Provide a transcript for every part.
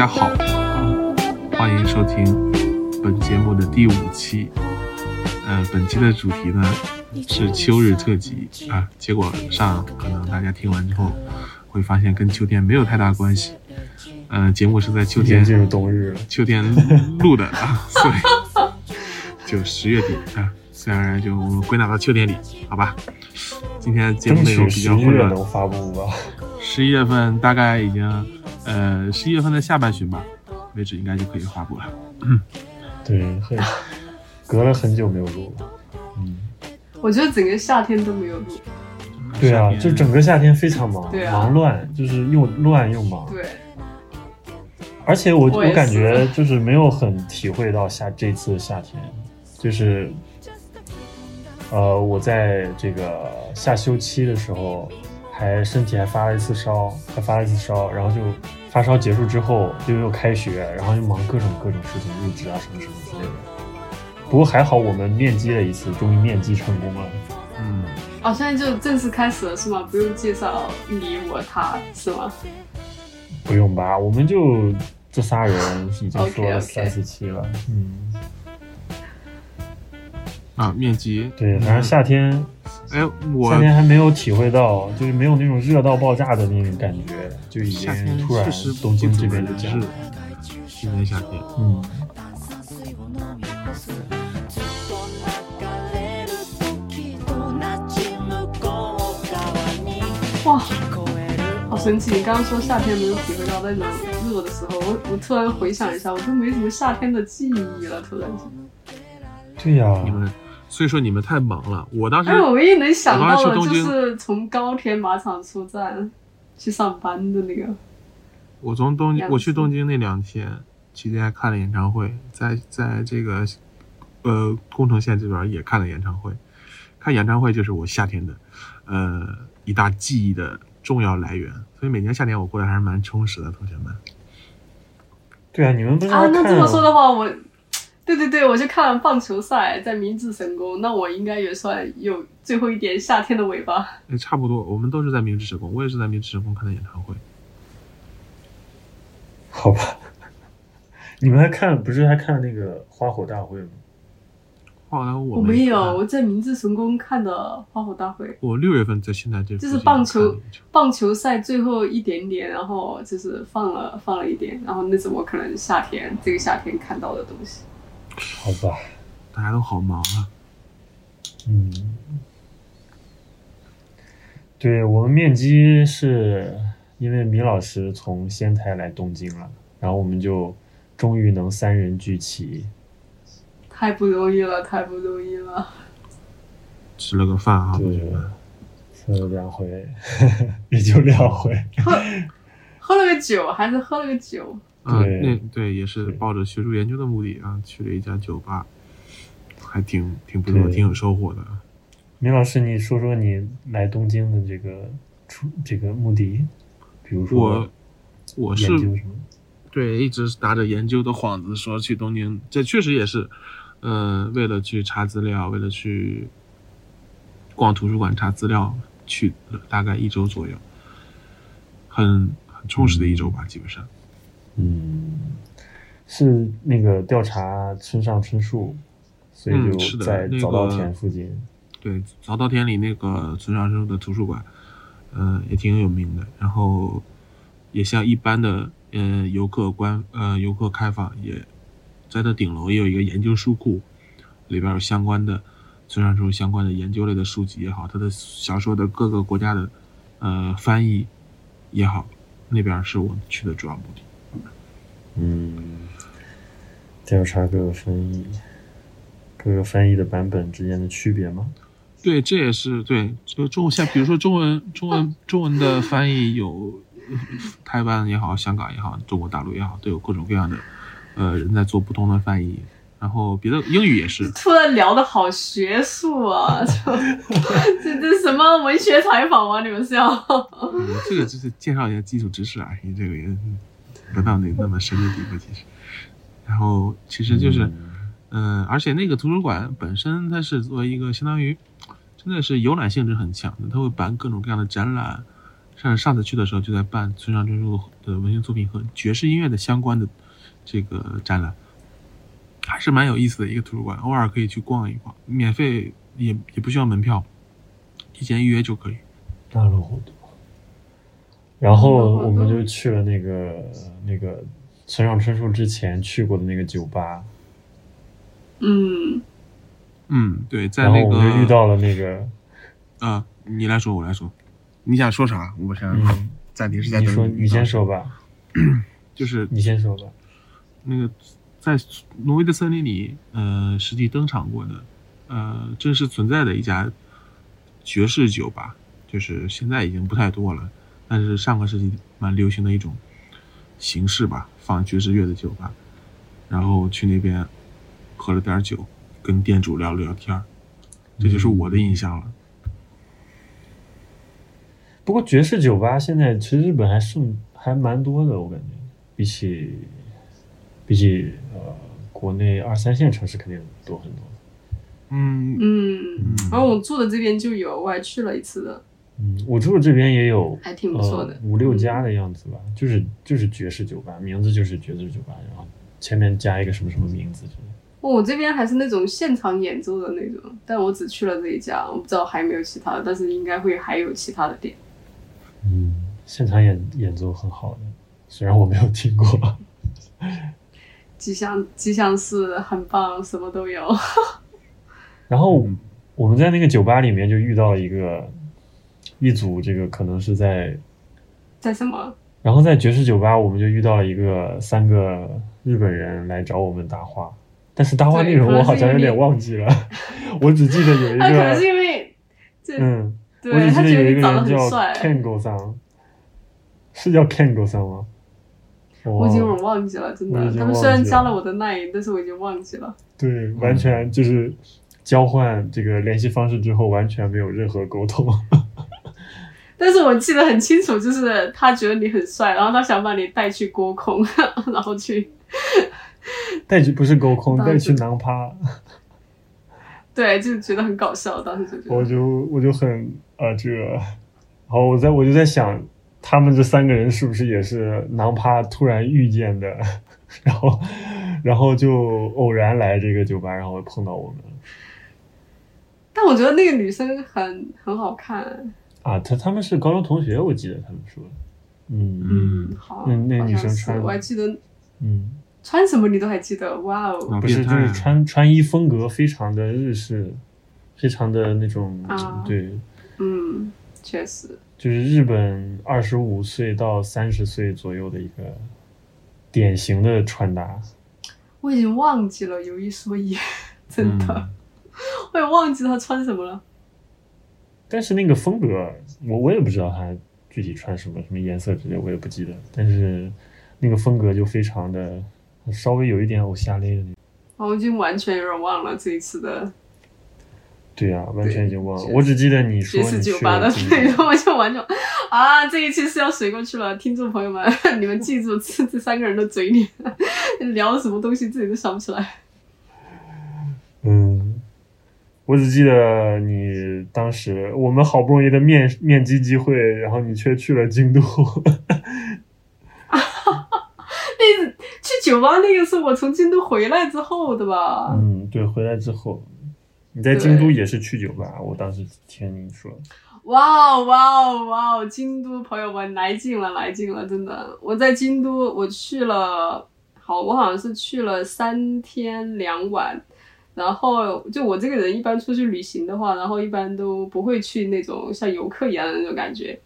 大家好，啊，欢迎收听本节目的第五期。呃，本期的主题呢是秋日特辑啊，结果上可能大家听完之后会发现跟秋天没有太大关系。呃，节目是在秋天进入冬日了，秋天录的啊，所以就十月底啊，自然而然就我们归纳到秋天里，好吧？今天节目争内容比较混乱，发布吧？十一月份大概已经，呃，十一月份的下半旬吧，为止应该就可以发布了。对，很隔了很久没有录了。嗯，我觉得整个夏天都没有录。对啊，就整个夏天非常忙，对啊忙乱，就是又乱又忙。对，而且我我我感觉就是没有很体会到夏这次夏天，就是，呃，我在这个夏休期的时候，还身体还发了一次烧，还发了一次烧，然后就发烧结束之后就又开学，然后又忙各种各种事情，入职啊什么什么之类的。不过还好我们面基了一次，终于面基成功了。嗯，哦，现在就正式开始了是吗？不用介绍你我他是吗？不用吧，我们就这仨人已经说了三四期了，嗯，啊，面基对，反正夏天。哎，我夏天还没有体会到，就是没有那种热到爆炸的那种感觉，就已经突然东京这边不就降了。今年夏天，嗯，哇，好神奇！你刚刚说夏天没有体会到那种热的时候，我我突然回想一下，我都没什么夏天的记忆了，突然间。对呀、你们，所以说你们太忙了。我当时哎，我唯一能想到的就我当时去东京是从高田马场出站去上班的那个。我从东京，我去东京那两天，期间还看了演唱会，在在这个呃宫城县这边也看了演唱会。看演唱会就是我夏天的呃一大记忆的重要来源，所以每年夏天我过得还是蛮充实的，同学们。对啊，你们不是啊，那这么说的话，我，对对对，我就看了棒球赛，在明治神宫，那我应该也算有最后一点夏天的尾巴。哎，差不多，我们都是在明治神宫，我也是在明治神宫看的演唱会。好吧？你们还看不是还看那个花火大会吗？后来我我没有，我在明治神宫看的花火大会，我六月份在现在这就是棒球棒球赛最后一点点，然后就是放了放了一点，然后那是我可能夏天这个夏天看到的东西？好吧，大家都好忙啊。嗯，对我们面基是因为米老师从仙台来东京了，然后我们就终于能三人聚齐。太不容易了，太不容易了。吃了个饭啊，对们。，喝了两回，也就两回。喝喝了个酒，还是喝了个酒。啊，那对也是抱着学术研究的目的啊，去了一家酒吧，还挺挺不错，挺有收获的。明老师，你说说你来东京的这个出这个目的，比如说我我是？对一直打着研究的幌子说去东京，这确实也是，呃，为了去查资料，为了去逛图书馆查资料，去了大概一周左右，很很充实的一周吧，基本上。嗯，是那个调查村上春树，所以嗯就在那早稻个田附近。对，早稻田里那个村上春树的图书馆，呃，也挺有名的。然后也像一般的呃游客观呃游客开放，也在它顶楼也有一个研究书库，里边有相关的村上春树相关的研究类的书籍也好，他的小说的各个国家的呃翻译也好，那边是我去的主要目的。嗯，调查各个翻译，各个翻译的版本之间的区别吗？对，这也是对，就中像比如说中文中文中文的翻译有呃台湾也好，香港也好，中国大陆也好，都有各种各样的呃人在做不同的翻译。然后别的英语也是，突然聊的好学术啊！就这这什么文学采访吗？你们是要？嗯这个就是介绍一下基础知识而已，这个也不到那那么深的地步，其实。然后其实就是，嗯、而且那个图书馆本身它是作为一个相当于，真的是游览性质很强的，它会办各种各样的展览，像上次去的时候就在办村上春树的文学作品和爵士音乐的相关的这个展览，还是蛮有意思的一个图书馆，偶尔可以去逛一逛，免费也也不需要门票，提前预约就可以。大陆活动，然后我们就去了那个那个村上春树之前去过的那个酒吧，嗯。嗯，对，在那我们就遇到了那个，啊，你来说，我来说，你想说啥？我想嗯，暂停是在你等说你先，说吧，就是你先说吧。那个在挪威的森林里，呃，实际登场过的，呃，真实存在的一家爵士酒吧，就是现在已经不太多了，但是上个世纪蛮流行的一种形式吧，放爵士乐的酒吧。然后去那边喝了点酒，跟店主聊了聊天儿，这就是我的印象了。不过爵士酒吧现在其实日本还剩还蛮多的，我感觉比起比起呃国内二三线城市肯定多很多。嗯嗯，然后我住的这边就有，我还去了一次的，嗯，我住的这边也有，还挺不错的呃，五六家的样子吧，就是就是爵士酒吧，名字就是爵士酒吧，然后前面加一个什么什么名字之类的。哦我这边还是那种现场演奏的那种，但我只去了这一家，我不知道还有没有其他的，但是应该会还有其他的店。嗯，现场演演奏很好的，虽然我没有听过。吉祥吉祥寺很棒，什么都有。然后我们在那个酒吧里面就遇到了一个一组，这个可能是在，在什么？然后在爵士酒吧我们就遇到了一个三个日本人来找我们搭话，但是搭话内容我好像有点忘记了，我只记得有一他可能是个，因为，嗯，我只记得有一个人叫很帅，Kengo 桑，是叫 Kengo 桑吗？我已经有点忘记了，真的。他们虽然加了我的 line，但是我已经忘记了。对，完全就是交换这个联系方式之后，完全没有任何沟通。但是我记得很清楚，就是他觉得你很帅，然后他想把你带去锅空，然后去，带去不是沟空，带去囊趴，对，就觉得很搞笑。当时就觉得我，就我就很啊这个，然后我在我就在想，他们这三个人是不是也是囊趴突然遇见的，然后然后就偶然来这个酒吧，然后碰到我们但我觉得那个女生很很好看。啊，他他们是高中同学，我记得他们说，嗯嗯，好，那那女生穿我还记得嗯，穿什么你都还记得，哇哦！不是就是穿穿衣风格非常的日式，非常的那种、啊对。嗯，确实，就是日本二十五岁到三十岁左右的一个典型的穿搭。我已经忘记了，有一说一，真的，嗯我也忘记他穿什么了。但是那个风格，我我也不知道他具体穿什么什么颜色之类，我也不记得。但是那个风格就非常的稍微有一点偶像类的那种。我已经完全有点忘了这一次的对啊，完全已经忘了。我只记得你说你去酒吧的了京内都容，我就完全啊，这一期是要水过去了，听众朋友们，你们记住这这三个人的嘴脸，聊了什么东西自己都想不起来。嗯，我只记得你当时我们好不容易的面面基机会，然后你却去了京都。那去酒吧那个是我从京都回来之后的吧？嗯，对，回来之后，你在京都也是去酒吧，我当时听你说。哇哦哇哦哇哦！京都朋友们来劲了，来劲了！真的，我在京都我去了，好，我好像是去了三天两晚。然后就我这个人一般出去旅行的话，然后一般都不会去那种像游客一样的那种感觉。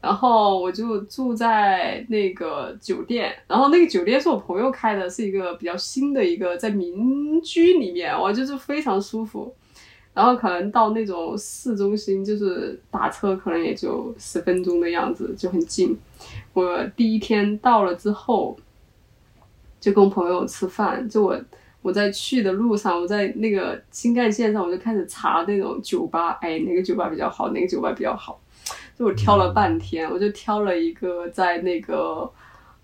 然后我就住在那个酒店，然后那个酒店是我朋友开的，是一个比较新的一个在民居里面，我就是非常舒服。然后可能到那种市中心，就是打车可能也就十分钟的样子，就很近。我第一天到了之后，就跟朋友吃饭，就我我在去的路上，我在那个新干线上，我就开始查那种酒吧，哎，哪个酒吧比较好，哪个酒吧比较好。就我挑了半天，我就挑了一个在那个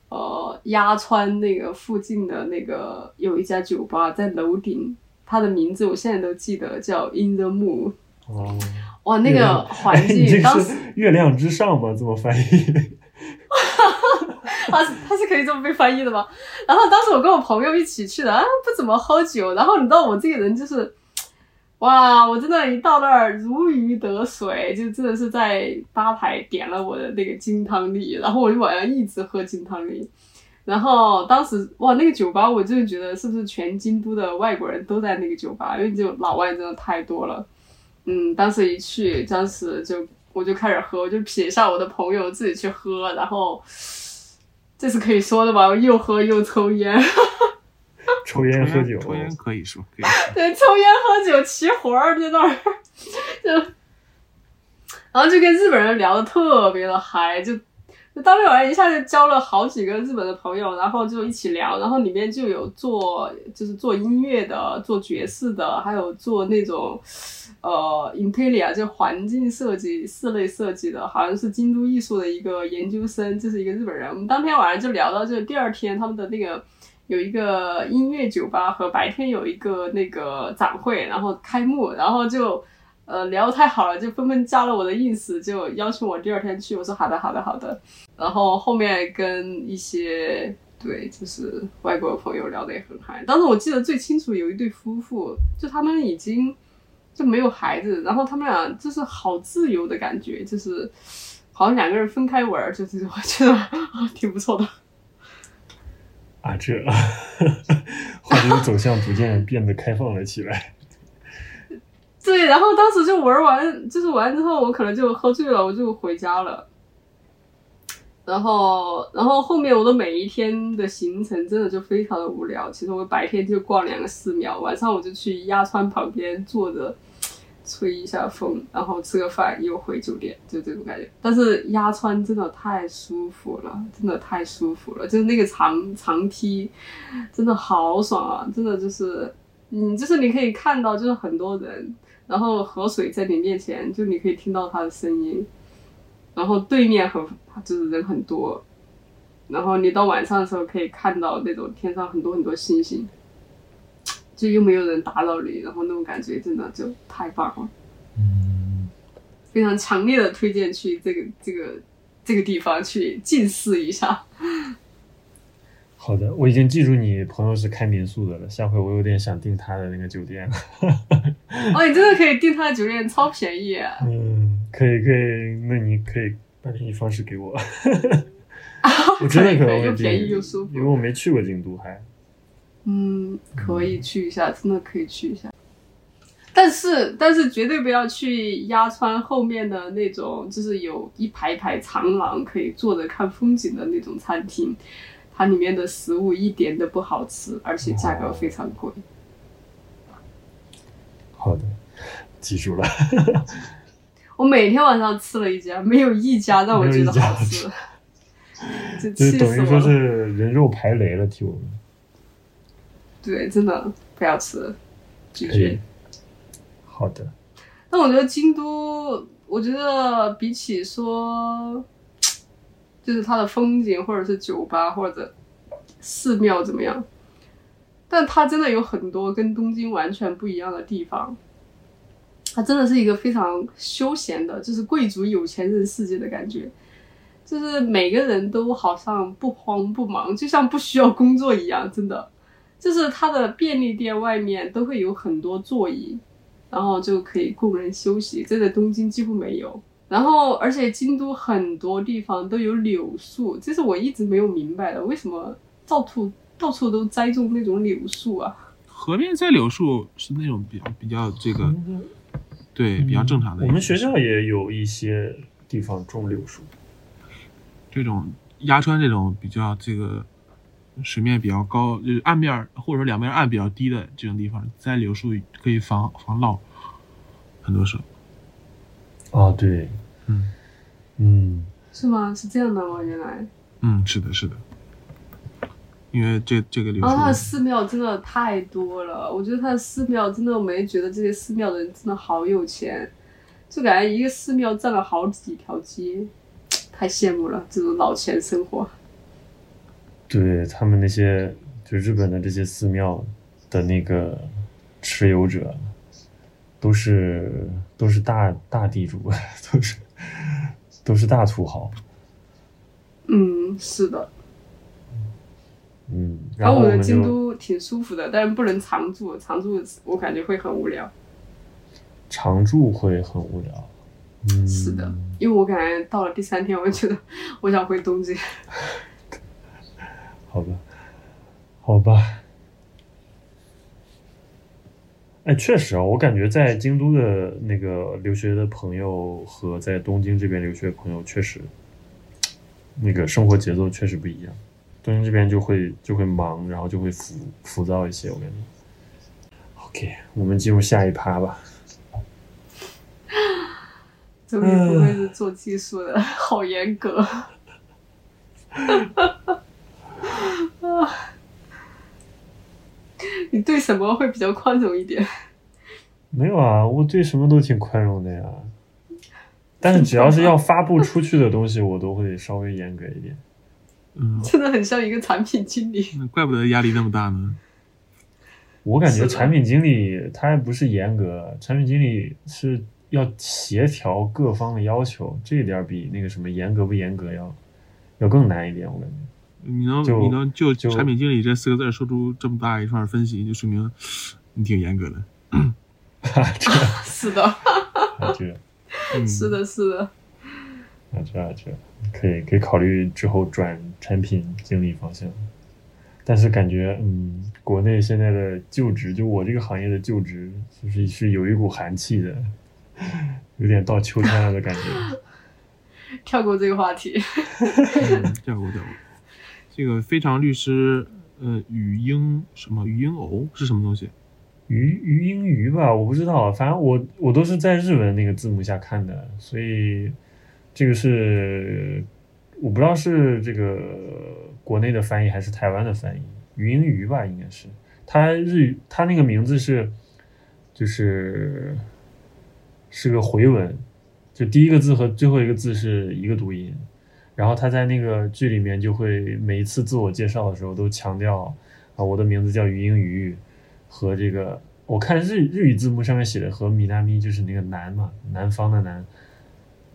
呃鸭川那个附近的那个有一家酒吧，在楼顶，它的名字我现在都记得，叫 In the Moon。哦，哇，那个环境 当时月亮之上吗？这么翻译？哈他是他是可以这么被翻译的吗？然后当时我跟我朋友一起去的，啊，不怎么喝酒。然后你知道我这个人就是，哇，我真的，一到那儿如鱼得水，就真的是在吧台点了我的那个金汤力，然后我就晚上一直喝金汤力。然后当时哇，那个酒吧我真的觉得是不是全京都的外国人都在那个酒吧，因为就老外真的太多了。嗯，当时一去，当时就我就开始喝，我就撇下我的朋友自己去喝，然后这是可以说的吧？我又喝又抽烟，抽烟喝酒，抽烟可以说，可以说。对，抽烟喝酒齐活儿在那儿，就，然后就跟日本人聊的特别的嗨，就就当天晚上一下就交了好几个日本的朋友，然后就一起聊，然后里面就有做就是做音乐的，做爵士的，还有做那种呃 Intelia 就环境设计、室内设计的，好像是京都艺术的一个研究生，这是一个日本人。我们当天晚上就聊到，就第二天他们的那个。有一个音乐酒吧和白天有一个那个展会，然后开幕，然后就呃聊得太好了，就纷纷加了我的 ins，就邀请我第二天去。我说好的，好的，好的。然后后面跟一些对就是外国朋友聊得也很嗨。当时我记得最清楚有一对夫妇，就他们已经就没有孩子，然后他们俩就是好自由的感觉，就是好像两个人分开玩，就是我觉得挺不错的。啊，这 话题的走向逐渐变得开放了起来。对，然后当时就玩完，就是玩之后，我可能就喝醉了，我就回家了。然后，然后后面我的每一天的行程真的就非常的无聊。其实我白天就逛两个寺庙，晚上我就去鸭川旁边坐着吹一下风，然后吃个饭又回酒店，就这种感觉。但是鸭川真的太舒服了，真的太舒服了，就是那个长长梯，真的好爽啊！真的就是，嗯，就是你可以看到，就是很多人。然后河水在你面前，就你可以听到它的声音，然后对面很就是人很多，然后你到晚上的时候可以看到那种天上很多很多星星，就又没有人打扰你，然后那种感觉真的就太棒了，嗯，非常强烈的推荐去这个这个这个地方去近视一下。好的，我已经记住你朋友是开民宿的了。下回我有点想订他的那个酒店了。哦，你真的可以订他的酒店，超便宜。嗯，可以可以，那你可以把联系方式给我。我真的可能会订，又便宜又舒服因为我没去过京都还。嗯，可以去一下，真的可以去一下。但是，但是绝对不要去鸭川后面的那种，就是有一排排长廊可以坐着看风景的那种餐厅，它里面的食物一点都不好吃，而且价格非常贵。好的，记住了。我每天晚上吃了一家，没有一家让我觉得好吃，就等于说是。人肉排雷了，替我们。对，真的不要吃。好的，但我觉得京都，我觉得比起说，就是它的风景，或者是酒吧，或者寺庙怎么样，但它真的有很多跟东京完全不一样的地方。它真的是一个非常休闲的，就是贵族有钱人世界的感觉。就是每个人都好像不慌不忙，就像不需要工作一样，真的。就是它的便利店外面都会有很多座椅，然后就可以供人休息，这在东京几乎没有。然后，而且京都很多地方都有柳树，这是我一直没有明白的，为什么到处到处都栽种那种柳树啊？河边栽柳树是那种比较比较这个对比较正常的。我们学校也有一些地方种柳树。这种鸭川这种比较这个水面比较高，就是岸面儿或者说两边岸比较低的这种地方，栽柳树可以防防涝，很多时候。啊，对，嗯嗯，是吗？是这样的吗？原来。嗯，是的，是的。因为这这个柳然后它的，寺庙真的太多了，我觉得他的寺庙真的，我没觉得这些寺庙的人真的好有钱，就感觉一个寺庙占了好几条街，太羡慕了这种老钱生活。对他们那些就日本的这些寺庙的那个持有者，都是都是大大地主，都是都是大土豪。嗯，是的。嗯，然后我们京都挺舒服的，但是不能常住，常住我感觉会很无聊。常住会很无聊。嗯，是的，因为我感觉到了第三天，我就觉得我想回东京。好吧，好吧。哎，确实啊，我感觉在京都的那个留学的朋友和在东京这边留学的朋友，确实那个生活节奏确实不一样。东京这边就会就会忙，然后就会浮浮躁一些，我感觉。OK，我们进入下一趴吧。终于不会是做技术的，好严格。你对什么会比较宽容一点？没有啊，我对什么都挺宽容的呀。但是只要是要发布出去的东西，我都会稍微严格一点。嗯，真的很像一个产品经理。那怪不得压力那么大呢。我感觉产品经理他还不是严格，产品经理是要协调各方的要求，这一点比那个什么严格不严格要要更难一点，我感觉。你能你能就就产品经理这四个字说出这么大一串分析，就说明你挺严格的。是的，啊这嗯，是的，是的。啊这啊这，可以可以考虑之后转产品经理方向。但是感觉，嗯，国内现在的就职，就我这个行业的就职，就是是有一股寒气的，有点到秋天了的感觉。跳过这个话题。嗯跳过跳过。这个非常律师，呃，语音什么语音偶是什么东西？鱼鱼英鱼吧，我不知道，反正我我都是在日文那个字幕下看的，所以这个是我不知道是这个国内的翻译还是台湾的翻译，鱼英鱼吧，应该是。它日语它那个名字是就是是个回文，就第一个字和最后一个字是一个读音，然后他在那个剧里面就会每一次自我介绍的时候都强调啊，我的名字叫鱼英鱼。和这个，我看日日语字幕上面写的和米纳咪就是那个南嘛，南方的南，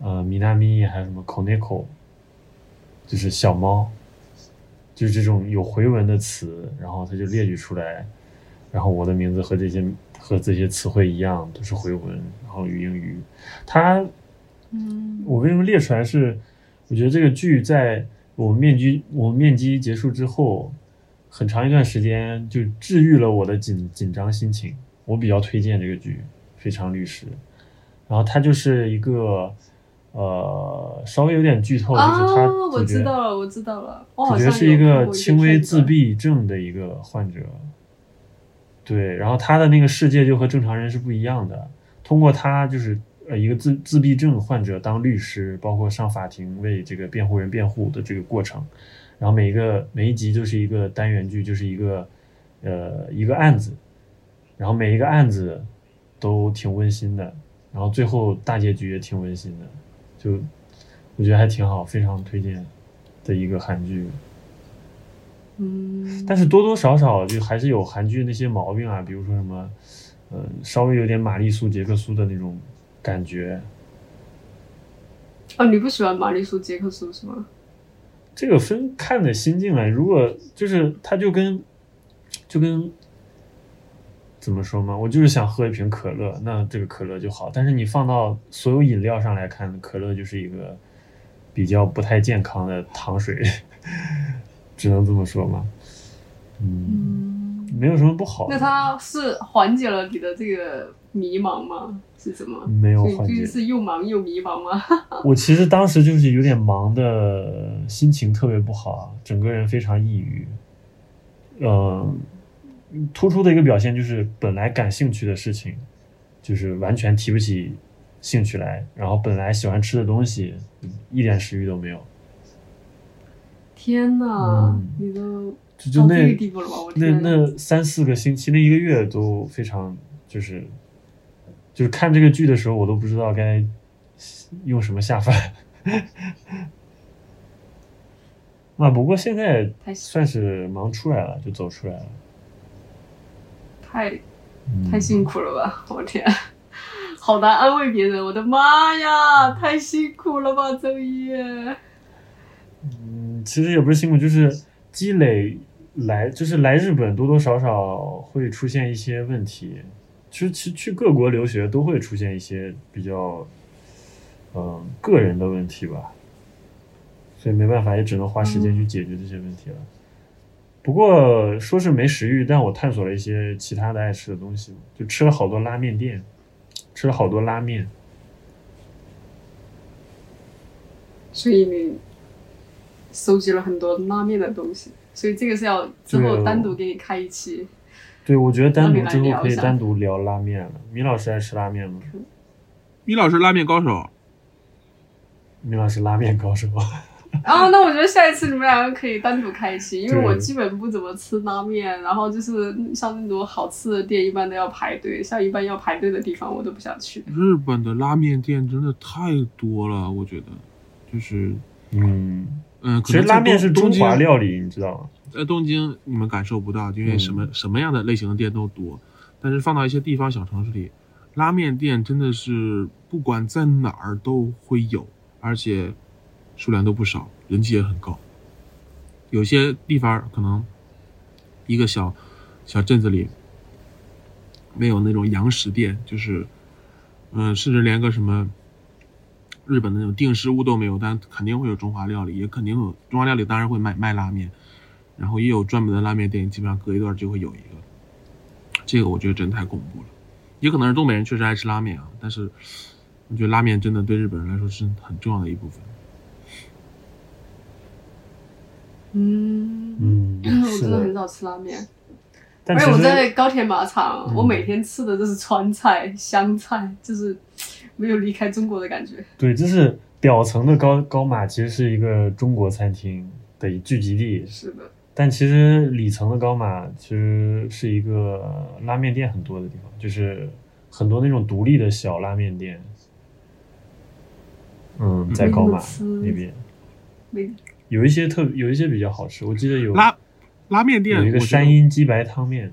呃，米纳咪还有什么 koneko，就是小猫，就是这种有回文的词，然后他就列举出来，然后我的名字和这些和这些词汇一样都是回文，然后语音语，它嗯，我为什么列出来是？我觉得这个剧在我们面基我们面基结束之后，很长一段时间就治愈了我的紧紧张心情。我比较推荐这个剧《非常律师》，然后它就是一个呃稍微有点剧透，就是他啊，我知道了，我知道了。主角是一个轻微。自闭症的一个患者，对，然后他的那个世界就和正常人是不一样的。通过他就是呃一个自自闭症患者当律师，包括上法庭为这个辩护人辩护的这个过程，然后每一个每一集就是一个单元剧，就是一个呃一个案子，然后每一个案子都挺温馨的，然后最后大结局也挺温馨的，就我觉得还挺好，非常推荐的一个韩剧。嗯，但是多多少少就还是有韩剧那些毛病啊，比如说什么，呃，稍微有点玛丽苏、杰克苏的那种感觉。哦，你不喜欢玛丽苏杰克苏是吗？这个分看的心境来，如果就是它就跟就跟怎么说嘛，我就是想喝一瓶可乐，那这个可乐就好。但是你放到所有饮料上来看，可乐就是一个比较不太健康的糖水，只能这么说嘛。嗯，嗯，没有什么不好。那它是缓解了你的这个迷茫吗？是什么？没有缓解就是又忙又迷茫吗？我其实当时就是有点忙的，心情特别不好，啊整个人非常抑郁。嗯、突出的一个表现就是本来感兴趣的事情，就是完全提不起兴趣来，然后本来喜欢吃的东西，一点食欲都没有。天呐，嗯你都就就那、那，那三四个星期，那一个月都非常就是就是看这个剧的时候，我都不知道该用什么下饭。啊，不过现在算是忙出来了，就走出来了。太嗯、太辛苦了吧！我天，好难安慰别人。我的妈呀，太辛苦了吧，周一。嗯，其实也不是辛苦，就是积累来，就是来日本多多少少会出现一些问题。其实去去各国留学都会出现一些比较，嗯，个人的问题吧。所以没办法，也只能花时间去解决这些问题了。不过说是没食欲，但我探索了一些其他的爱吃的东西，就吃了好多拉面店，吃了好多拉面。所以你搜集了很多拉面的东西，所以这个是要之后单独给你开一期。对，我觉得单独之后可以单独聊拉面了。米老师爱吃拉面吗？米老师拉面高手。米老师拉面高手。然后，那我觉得下一次你们两个可以单独开一期，因为我基本不怎么吃拉面，然后就是像那种好吃的店，一般都要排队，像一般要排队的地方，我都不想去。日本的拉面店真的太多了，我觉得，就是，嗯嗯，其实拉面是中华料理，你知道吗？在东京你们感受不到，因为什么什么样的类型的店都多，但是放到一些地方小城市里，拉面店真的是不管在哪儿都会有，而且。数量都不少，人气也很高。有些地方可能一个小小镇子里没有那种洋食店，就是嗯，甚至连个什么日本的那种定食物都没有，但肯定会有中华料理，也肯定有中华料理，当然会卖卖拉面，然后也有专门的拉面店，基本上隔一段就会有一个。这个我觉得真太恐怖了。也可能是东北人确实爱吃拉面啊，但是我觉得拉面真的对日本人来说是很重要的一部分。嗯嗯，我真的很少吃拉面，而且我在高铁马场，我每天吃的都是川菜、湘菜，就是没有离开中国的感觉。对，就是表层的高高马其实是一个中国餐厅的聚集地，是的。但其实里层的高马其实是一个拉面店很多的地方，就是很多那种独立的小拉面店。嗯，在高马那边。有一些特有一些比较好吃，我记得有拉拉面店，有一个山阴鸡白汤面。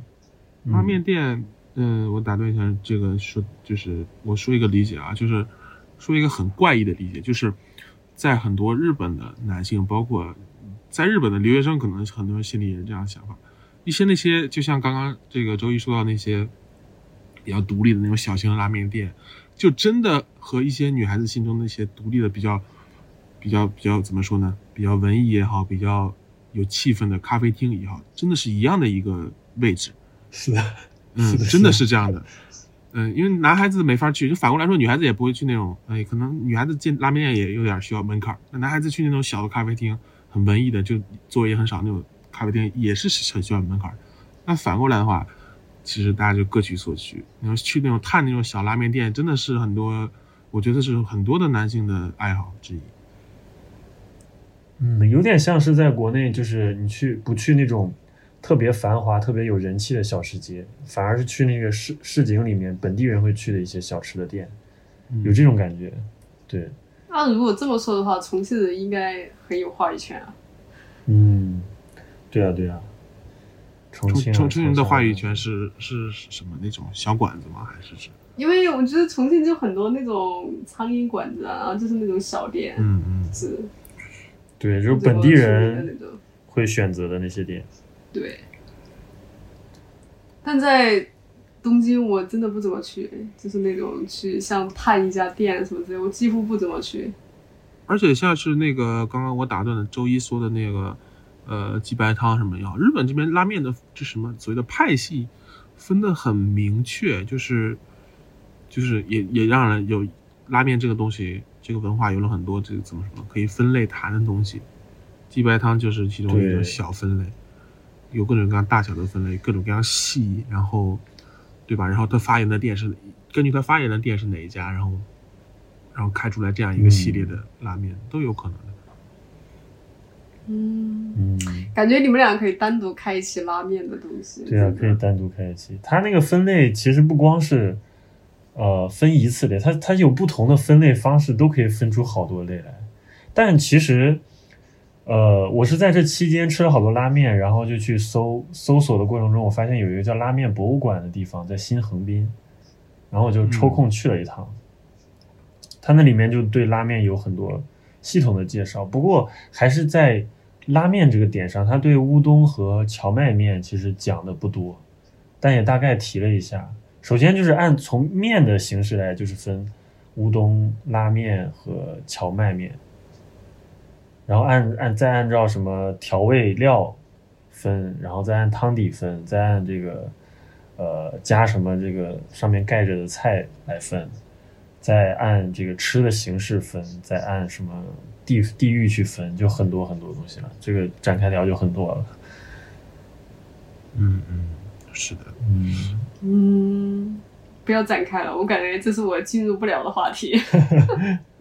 拉面店，嗯，我打断一下，这个说就是我说一个理解啊，就是说一个很怪异的理解，就是在很多日本的男性，包括在日本的留学生，可能很多人心里也是这样想法。一些那些就像刚刚这个周一说到那些比较独立的那种小型的拉面店，就真的和一些女孩子心中那些独立的比较。比较比较怎么说呢？比较文艺也好，比较有气氛的咖啡厅也好，真的是一样的一个位置。是的，嗯，真的是这样的。嗯，因为男孩子没法去，就反过来说，女孩子也不会去那种，哎，可能女孩子进拉面店也有点需要门槛。那男孩子去那种小的咖啡厅，很文艺的，就座位也很少那种咖啡厅，也是很需要门槛。那反过来的话，其实大家就各取所需。你要去那种探那种小拉面店，真的是很多，我觉得是很多的男性的爱好之一。嗯，有点像是在国内，就是你去不去那种特别繁华、特别有人气的小吃街，反而是去那个市市井里面本地人会去的一些小吃的店，有这种感觉。对。那如果这么说的话，重庆人应该很有话语权啊。嗯，对啊，对啊。重庆重庆人的话语权是是什么那种小馆子吗？还是是？因为我觉得重庆就很多那种苍蝇馆子啊，就是那种小店，嗯嗯，是。对，就是本地人会选择的那些店。对，但在东京我真的不怎么去，就是那种去像探一家店什么之类，我几乎不怎么去。而且像是那个刚刚我打断的周一说的那个，呃，鸡白汤什么样？日本这边拉面的这什么所谓的派系分的很明确，就是就是也也让人有拉面这个东西。这个文化有了很多，这个怎么什么可以分类谈的东西，鸡白汤就是其中一种小分类，有各种各样大小的分类，各种各样细，然后，对吧？然后他发言的店是根据他发言的店是哪一家，然后，然后开出来这样一个系列的拉面都有可能的。嗯嗯，感觉你们俩可以单独开一期拉面的东西。对啊，可以单独开一期。它那个分类其实不光是。呃，分一次类，它它有不同的分类方式，都可以分出好多类来。但其实，呃，我是在这期间吃了好多拉面，然后就去搜搜索的过程中，我发现有一个叫拉面博物馆的地方，在新横滨。然后我就抽空去了一趟。他那里面就对拉面有很多系统的介绍，不过还是在拉面这个点上，他对乌冬和荞麦面其实讲的不多，但也大概提了一下。首先就是按从面的形式来，就是分乌冬拉面和荞麦面，然后按按再按照什么调味料分，然后再按汤底分，再按这个呃加什么这个上面盖着的菜来分，再按这个吃的形式分，再按什么地地域去分，就很多很多东西了。这个展开聊就很多了。嗯嗯，是的，嗯，嗯，不要展开了，我感觉这是我进入不了的话题。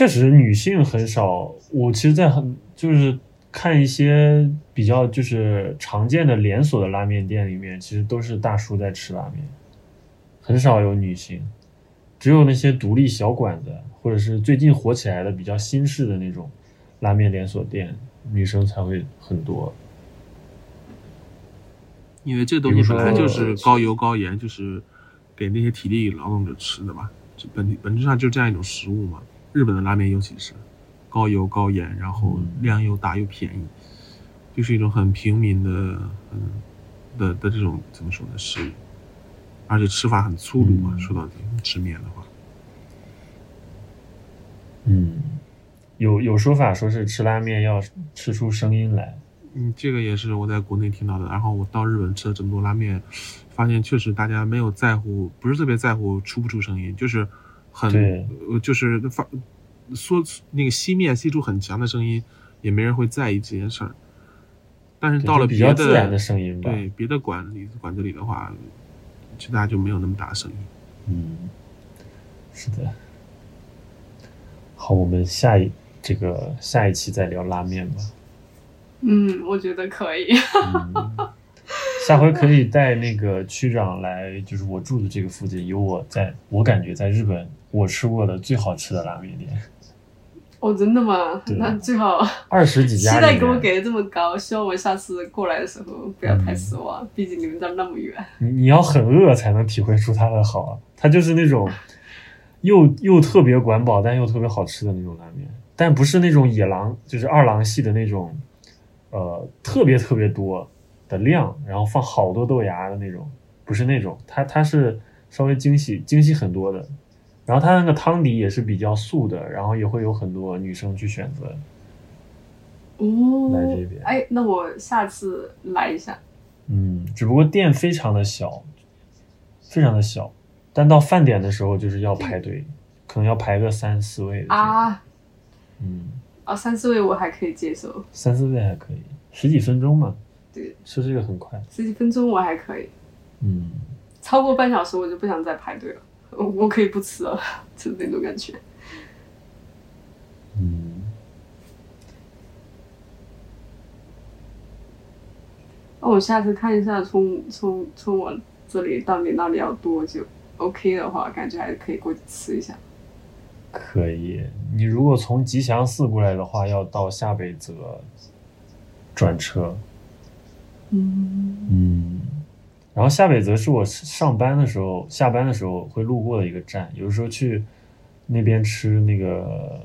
确实女性很少。我其实，在很就是看一些比较就是常见的连锁的拉面店里面，其实都是大叔在吃拉面，很少有女性。只有那些独立小馆子，或者是最近火起来的比较新式的那种拉面连锁店，女生才会很多。因为这东西本来就是高油高盐，就是给那些体力劳动者吃的嘛，这本本质上就这样一种食物嘛。日本的拉面尤其是高油高盐，然后嗯量又大又便宜，就是一种很平民的嗯的的这种怎么说呢食物，而且吃法很粗鲁嘛。嗯说到底，吃面的话，嗯，有有说法说是吃拉面要吃出声音来。嗯，这个也是我在国内听到的。然后我到日本吃了这么多拉面，发现确实大家没有在乎，不是特别在乎出不出声音，就是很就是发说那个吸面吸出很强的声音，也没人会在意这件事儿。但是到了别的较自然的声音吧。对别的馆里馆子里的话，其实大家就没有那么大的声音。嗯，是的。好，我们下一这个下一期再聊拉面吧。嗯，我觉得可以。嗯，下回可以带那个区长来，就是我住的这个附近有我在我感觉在日本我吃过的最好吃的拉面店，哦，真的吗？那最好 二十几家里面。待给我给的这么高，希望我下次过来的时候不要嗯太失望，毕竟你们家那么远。你你要很饿才能体会出它的好，它就是那种又又特别管饱，但又特别好吃的那种拉面，但不是那种野狼，就是二郎系的那种，呃，特别特别多的量，然后放好多豆芽的那种，不是那种，它它是稍微精细精细很多的，然后它那个汤底也是比较素的，然后也会有很多女生去选择，哦来这边哎，那我下次来一下。嗯，只不过店非常的小，非常的小，但到饭点的时候就是要排队，可能要排个三四位的，啊嗯，啊，三四位我还可以接受，三四位还可以，十几分钟嘛，对，吃这个很快，十几分钟我还可以，嗯，超过半小时我就不想再排队了，我我可以不吃啊，就是那种感觉。嗯，那我下次看一下从从从我这里到你那里要多久？OK 的话，感觉还可以过去吃一下。可以。你如果从吉祥寺过来的话，要到下北泽转车，嗯，嗯，然后下北泽是我上班的时候、下班的时候会路过的一个站，有的时候去那边吃那个，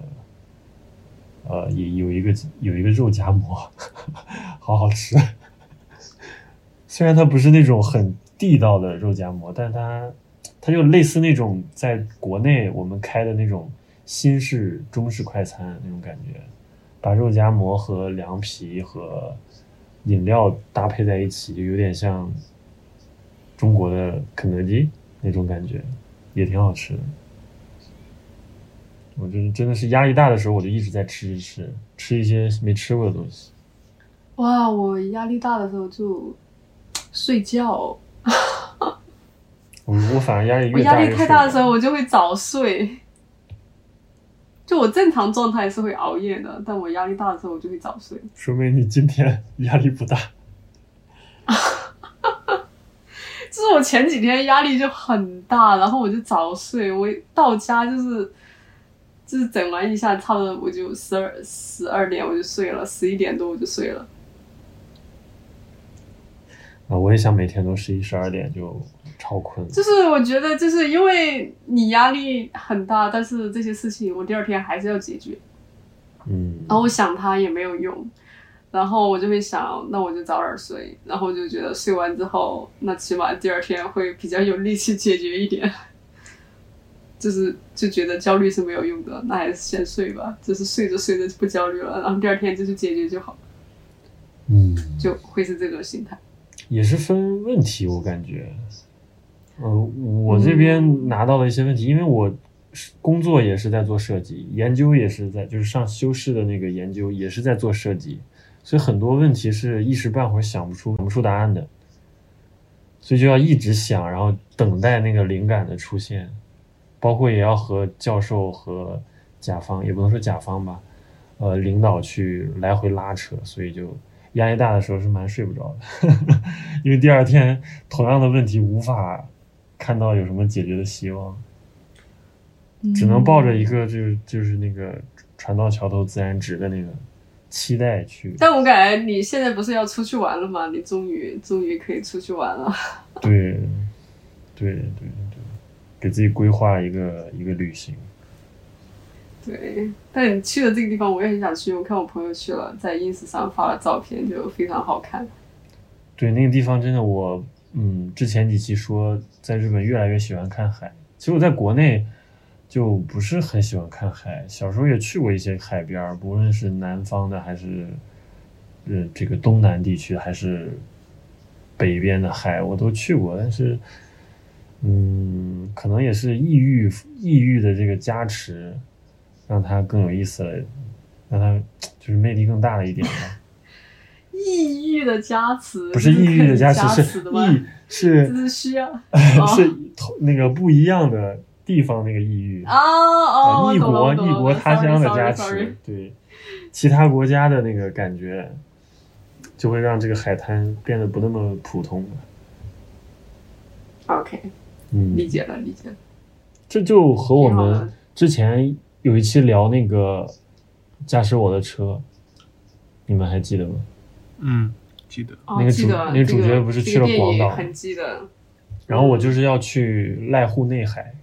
呃，有有一个有一个肉夹馍，好好吃。虽然它不是那种很地道的肉夹馍，但它它就类似那种在国内我们开的那种新式中式快餐那种感觉，把肉夹馍和凉皮和饮料搭配在一起，就有点像中国的肯德基那种感觉，也挺好吃的。我真真的是压力大的时候，我就一直在吃吃吃吃一些没吃过的东西。哇，我压力大的时候就睡觉，我我反而压力我越大越压力太大的时候我就会早睡。就我正常状态是会熬夜的，但我压力大的时候我就会早睡。说明你今天压力不大。就是我前几天压力就很大，然后我就早睡，我一到家就是就是整完一下，差不多我就十二十二点我就睡了，十一点多我就睡了。啊，我也想每天都十一十二点就超困。就是我觉得就是因为你压力很大，但是这些事情我第二天还是要解决，嗯，然后我想它也没有用，然后我就会想，那我就早点睡，然后就觉得睡完之后，那起码第二天会比较有力气解决一点。就是就觉得焦虑是没有用的，那还是先睡吧。就是睡着睡着不焦虑了，然后第二天就去解决就好，嗯，就会是这种心态。也是分问题，我感觉。呃，我这边拿到了一些问题，因为我是工作也是在做设计，研究也是在，就是上修饰的那个研究也是在做设计，所以很多问题是一时半会儿想不出想不出答案的，所以就要一直想，然后等待那个灵感的出现，包括也要和教授和甲方，也不能说甲方吧，呃，领导去来回拉扯，所以就压力大的时候是蛮睡不着的，因为第二天同样的问题无法看到有什么解决的希望，只能抱着一个就是就是那个船到桥头自然直的那个期待去。但我感觉你现在不是要出去玩了吗？你终于终于可以出去玩了。对，对对对，给自己规划一个一个旅行。对，但你去的这个地方我也很想去，我看我朋友去了，在 ins 上发了照片，就非常好看。对，那个地方真的我，嗯，之前几期说在日本越来越喜欢看海，其实我在国内就不是很喜欢看海，小时候也去过一些海边儿，不论是南方的还是，呃，这个东南地区还是北边的海，我都去过，但是，嗯，可能也是抑郁抑郁的这个加持，让它更有意思了，让它就是魅力更大了一点吧。抑郁的加持不是抑郁的加加持，是的吗？抑是是需要是同那个不一样的地方那个异域啊异国异国他乡的加持，对，其他国家的那个感觉，就会让这个海滩变得不那么普通了。OK，嗯，理解了理解了。这就和我们之前有一期聊那个驾驶我的车，你们还记得吗？嗯，记得。哦，那个主那个主角不是去了广岛很记得。然后我就是要去濑户内海，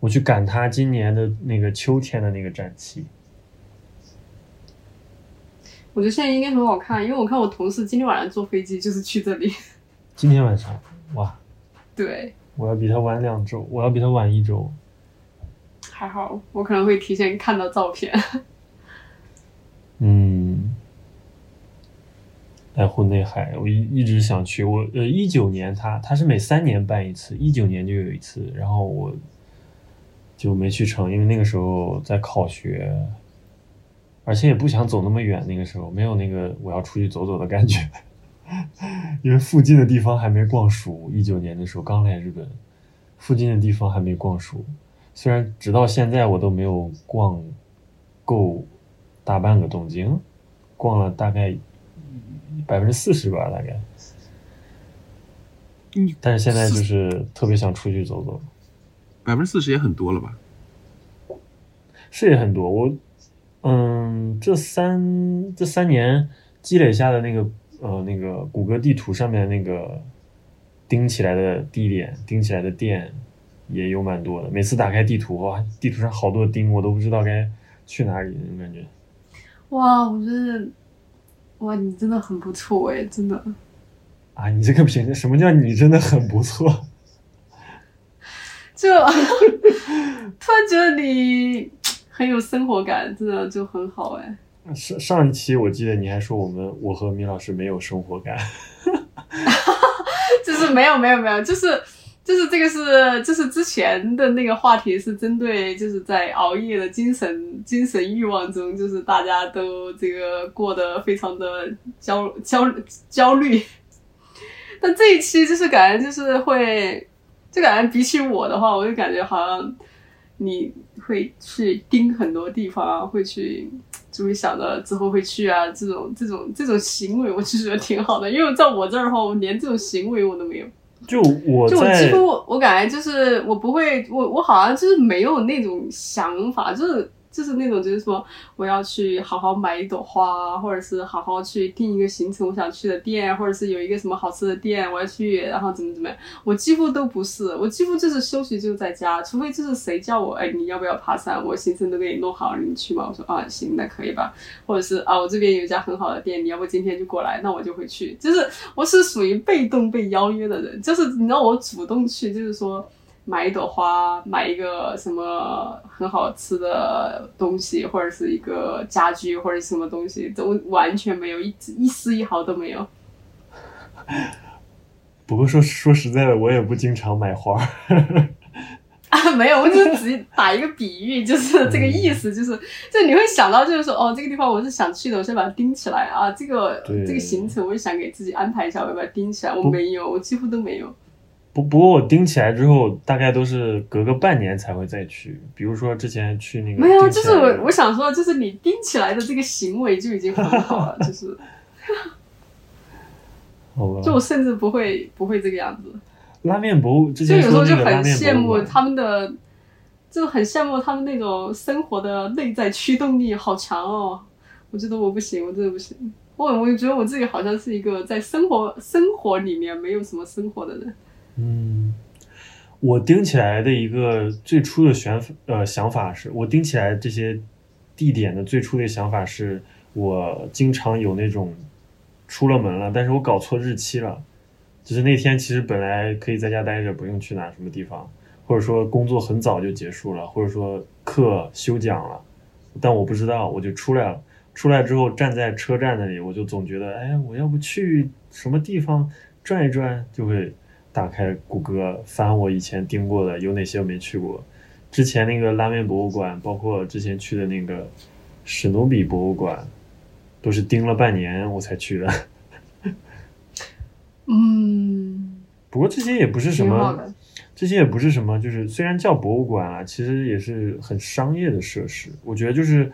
我去赶他今年的那个秋天的那个展期。我觉得现在应该很好看，因为我看我同事今天晚上坐飞机就是去这里。今天晚上，哇，对，我要比他晚两周，我要比他晚一周。还好我可能会提前看到照片。嗯，濑户内海，我一一直想去。我呃，一九年他他是每三年办一次，一九年就有一次，然后我就没去成，因为那个时候在考学，而且也不想走那么远。那个时候没有那个我要出去走走的感觉，因为附近的地方还没逛熟。一九年的时候刚来日本，附近的地方还没逛熟。虽然直到现在我都没有逛够大半个东京，逛了大概百分之四十吧，大概。嗯，但是现在就是特别想出去走走，百分之四十也很多了吧？是也很多。我，嗯，这三这三年积累下的那个呃那个谷歌地图上面那个钉起来的地点、钉起来的店也有蛮多的。每次打开地图，哇，地图上好多钉，我都不知道该去哪里，那种感觉。哇，我觉得，哇，你真的很不错哎，真的。啊，你这个评价，什么叫你真的很不错？就 突然觉得你很有生活感，真的就很好哎。上上一期我记得你还说我们我和米老师没有生活感 就是没有没有没有，就是就是这个是就是之前的那个话题是针对就是在熬夜的精神精神欲望中，就是大家都这个过得非常的焦焦焦虑。但这一期就是感觉就是会，就感觉比起我的话，我就感觉好像你会去盯很多地方啊，会去就会想着之后会去啊，这种这种这种行为，我就觉得挺好的。因为在我这儿的话，我连这种行为我都没有。就我就我几乎我感觉就是我不会，我我好像就是没有那种想法，就是就是那种就是说我要去好好买一朵花，或者是好好去定一个行程，我想去的店，或者是有一个什么好吃的店我要去，然后怎么怎么样，我几乎都不是，我几乎就是休息就在家，除非就是谁叫我，哎，你要不要爬山？我行程都给你弄好了，你去吗？我说啊，行，那可以吧。或者是啊，我这边有一家很好的店，你要不今天就过来，那我就会去。就是我是属于被动被邀约的人，就是你让我主动去，就是说。买一朵花，买一个什么很好吃的东西，或者是一个家具，或者什么东西，都完全没有一一丝一毫都没有。不过说说实在的，我也不经常买花。啊，没有，我就只是打一个比喻，就是这个意思，就是就你会想到，就是说，哦，这个地方我是想去的，我先把它盯起来啊。这个这个行程，我也想给自己安排一下，我要把它盯起来。我没有，我几乎都没有。不不过我盯起来之后，大概都是隔个半年才会再去。比如说之前去那个，没有，就是我我想说，就是你盯起来的这个行为就已经很好了，就是。就我甚至不会不会这个样子。拉面博物，就有时候就很羡慕他们的，就很羡慕他们那种生活的内在驱动力好强哦。我觉得我不行，我真的不行。我我觉得我自己好像是一个在生活生活里面没有什么生活的人。嗯，我盯起来的一个最初的选呃想法是，我盯起来这些地点的最初的想法是，我经常有那种出了门了，但是我搞错日期了，就是那天其实本来可以在家待着，不用去哪什么地方，或者说工作很早就结束了，或者说课休讲了，但我不知道，我就出来了。出来之后站在车站那里，我就总觉得，哎，我要不去什么地方转一转，就会。打开谷歌翻我以前订过的有哪些我没去过，之前那个拉面博物馆，包括之前去的那个史努比博物馆，都是盯了半年我才去的。嗯，不过这些也不是什么，这些也不是什么，就是虽然叫博物馆啊，其实也是很商业的设施。我觉得就是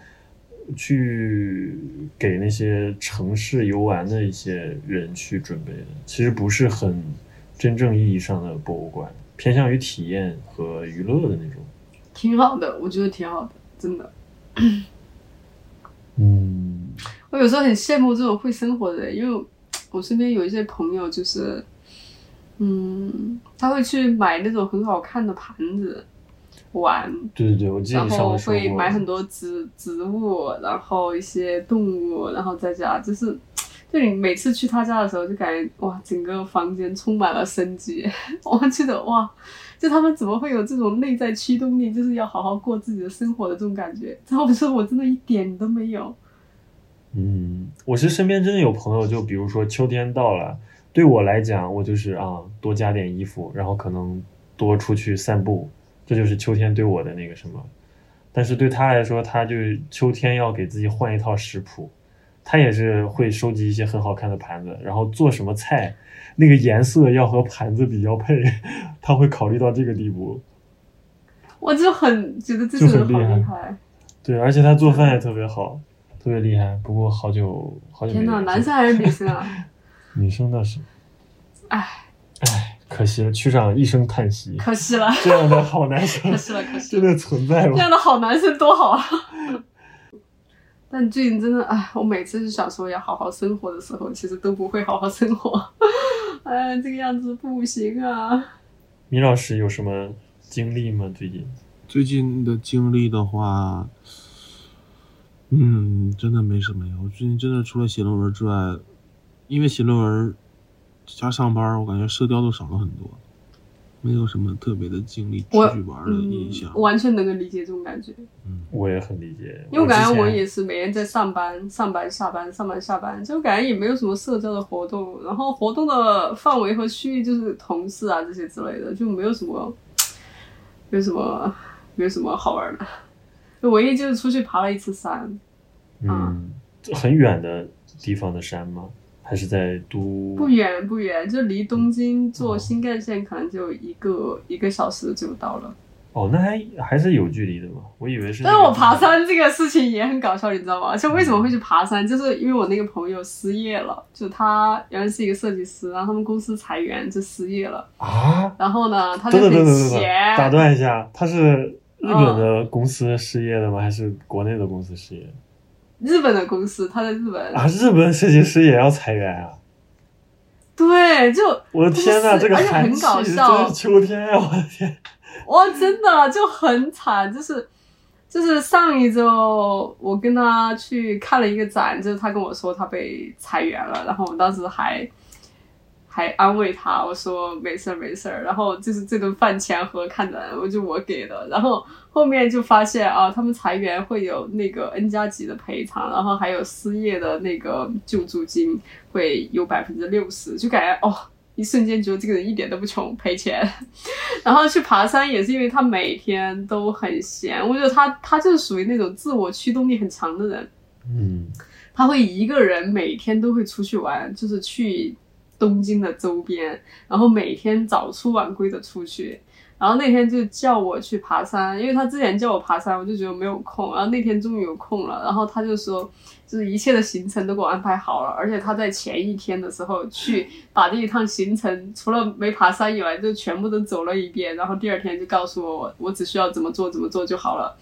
去给那些城市游玩的一些人去准备的，其实不是很。真正意义上的博物馆，偏向于体验和娱乐的那种，挺好的，我觉得挺好的，真的。嗯，我有时候很羡慕这种会生活的人，因为我身边有一些朋友，就是，嗯，他会去买那种很好看的盘子玩，对对对，我记得然后会买很多植植物，然后一些动物，然后在家就是。就你每次去他家的时候，就感觉哇，整个房间充满了生机。我记得哇，就他们怎么会有这种内在驱动力，就是要好好过自己的生活的这种感觉？然后我说我真的一点都没有。嗯，我是身边真的有朋友，就比如说秋天到了，对我来讲，我就是啊，多加点衣服，然后可能多出去散步，这就是秋天对我的那个什么。但是对他来说，他就秋天要给自己换一套食谱。他也是会收集一些很好看的盘子，然后做什么菜，那个颜色要和盘子比较配，他会考虑到这个地步。我就很觉得这就很厉害，对，而且他做饭也特别好，特别厉害。不过好久好久天哪，男生还是女生啊？女生倒是。唉唉，可惜了，区长一声叹息。可惜了，这样的好男生，可惜了，可惜真的存在吗？这样的好男生多好啊！但最近真的，哎，我每次是想说要好好生活的时候，其实都不会好好生活。哎，这个样子不行啊！米老师有什么经历吗？最近？最近的经历的话，嗯，真的没什么呀。我最近真的除了写论文之外，因为写论文加上班，我感觉社交都少了很多。没有什么特别的经历出去玩的印象，完全能够理解这种感觉。嗯，我也很理解，因为我感觉我也是每天在上班、上班、下班、上班、下班，就感觉也没有什么社交的活动，然后活动的范围和区域就是同事啊这些之类的，就没有什么，没有什么，没有什么好玩的。唯一就是出去爬了一次山，嗯，很远的地方的山吗？还是在都不远不远，就离东京坐新干线可能就一个一个小时就到了。哦，那还还是有距离的嘛？我以为是。但是我爬山这个事情也很搞笑，你知道吗？就为什么会去爬山，就是因为我那个朋友失业了，就他原来是一个设计师，然后他们公司裁员就失业了啊。然后呢，他就很闲。打断一下，他是日本的公司失业的吗？还是国内的公司失业？日本的公司，他在日本啊，日本设计师也要裁员啊！对，就我的天呐，这个而且很寒气真搞笑是秋天呀！我的天，哇，真的就很惨，就是就是上一周我跟他去看了一个展，就是他跟我说他被裁员了，然后我当时还还安慰他，我说没事儿没事儿，然后就是这顿饭钱和看展我就我给的，然后后面就发现啊，他们裁员会有那个 N 加级的赔偿，然后还有失业的那个救助金会有百分之六十，就感觉哦。一瞬间觉得这个人一点都不穷，赔钱。然后去爬山也是因为他每天都很闲，我觉得他他就是属于那种自我驱动力很强的人，嗯，他会一个人每天都会出去玩，就是去东京的周边，然后每天早出晚归的出去。然后那天就叫我去爬山，因为他之前叫我爬山，我就觉得没有空。然后那天终于有空了，然后他就说，就是一切的行程都给我安排好了，而且他在前一天的时候去把这一趟行程，除了没爬山以外，就全部都走了一遍。然后第二天就告诉我，我只需要怎么做怎么做就好了。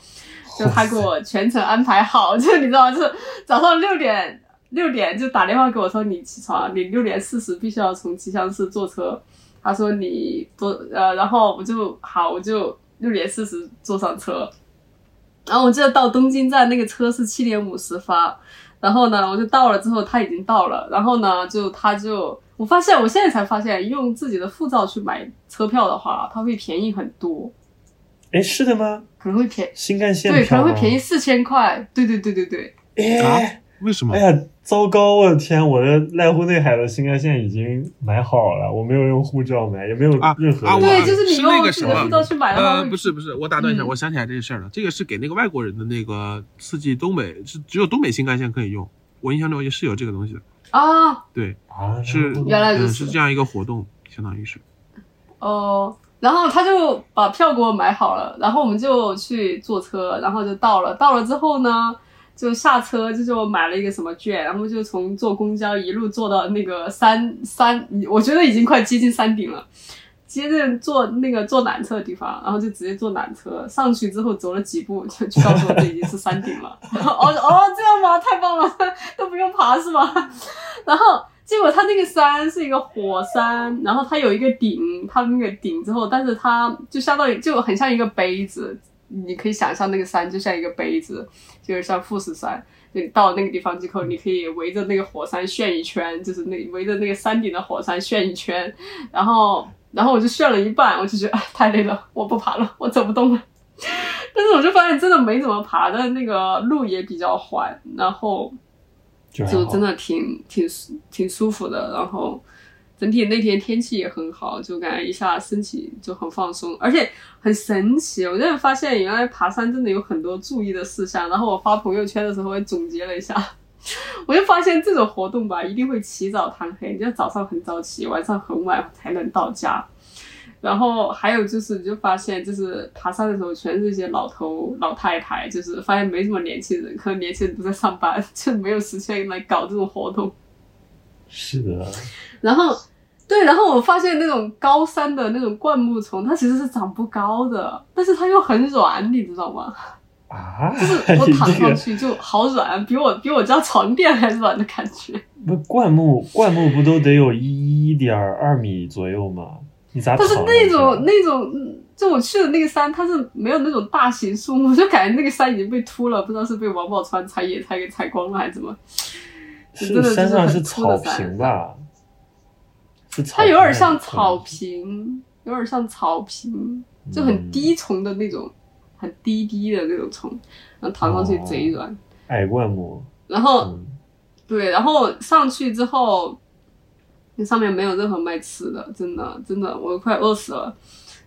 就他给我全程安排好，就你知道，就是早上六点六点就打电话给我说你起床，你六点四十必须要从吉祥寺坐车。他说你坐呃，然后我就好，我就六点四十坐上车，然后我记得到东京站那个车是七点五十发，然后呢我就到了之后他已经到了，然后呢就他就我发现我现在才发现用自己的护照去买车票的话，它会便宜很多，哎，是的吗？可能会便新干线对，可能会便宜四千块，对对对对对，哎，为什么哎？呀，糟糕！我的天，我的濑户内海的新干线已经买好了，我没有用护照买，也没有啊任何的啊，我对就是你是用那个什么自己的护照去买的话呃，不是不是，我打断一下，嗯我想起来这个事儿了。这个是给那个外国人的那个四季东北，是只有东北新干线可以用。我印象中也是有这个东西的，啊对，啊，是嗯原来如此是这样一个活动，相当于是。哦，然后他就把票给我买好了，然后我们就去坐车，然后就到了。到了之后呢，就下车，就是我买了一个什么券，然后就从坐公交一路坐到那个山山，我觉得已经快接近山顶了。接着坐那个坐缆车的地方，然后就直接坐缆车上去之后走了几步，就就告诉我这已经是山顶了。哦哦，这样吗？太棒了，都不用爬是吗？然后结果它那个山是一个火山，然后它有一个顶，它那个顶之后，但是它就相当于就很像一个杯子，你可以想象那个山就像一个杯子，就是像富士山。就你到那个地方之后，你可以围着那个火山旋一圈，就是那围着那个山顶的火山旋一圈，然后然后我就旋了一半，我就觉得哎 太累了，我不爬了，我走不动了。但是我就发现真的没怎么爬的那个路也比较缓，然后就真的挺挺舒挺舒服的，然后整体那天天气也很好，就感觉一下身体就很放松，而且很神奇。我真的发现原来爬山真的有很多注意的事项，然后我发朋友圈的时候也总结了一下，我就发现这种活动吧，一定会起早贪黑，你要早上很早起，晚上很晚才能到家。然后还有就是，你就发现就是爬山的时候，全是一些老头老太太，就是发现没什么年轻人，可能年轻人都在上班，就没有时间来搞这种活动。是的，然后，对，然后我发现那种高山的那种灌木丛，它其实是长不高的，但是它又很软，你知道吗？啊，就是我 躺上去就好软，比我比我家床垫还软的感觉。那灌木灌木不都得有一点二米左右吗？你咋但是？那种那种，嗯就我去的那个山，它是没有那种大型树木，就感觉那个山已经被秃了，不知道是被王宝钏采野菜给采光了还是怎么。真的是山上就是很草坪吧？它有点像草坪，有点像草坪，就很低丛的那种，很低低的那种丛，然后躺上去哦贼软。矮灌木，然后嗯，对，然后上去之后，那上面没有任何卖吃的，真的真的，我快饿死了。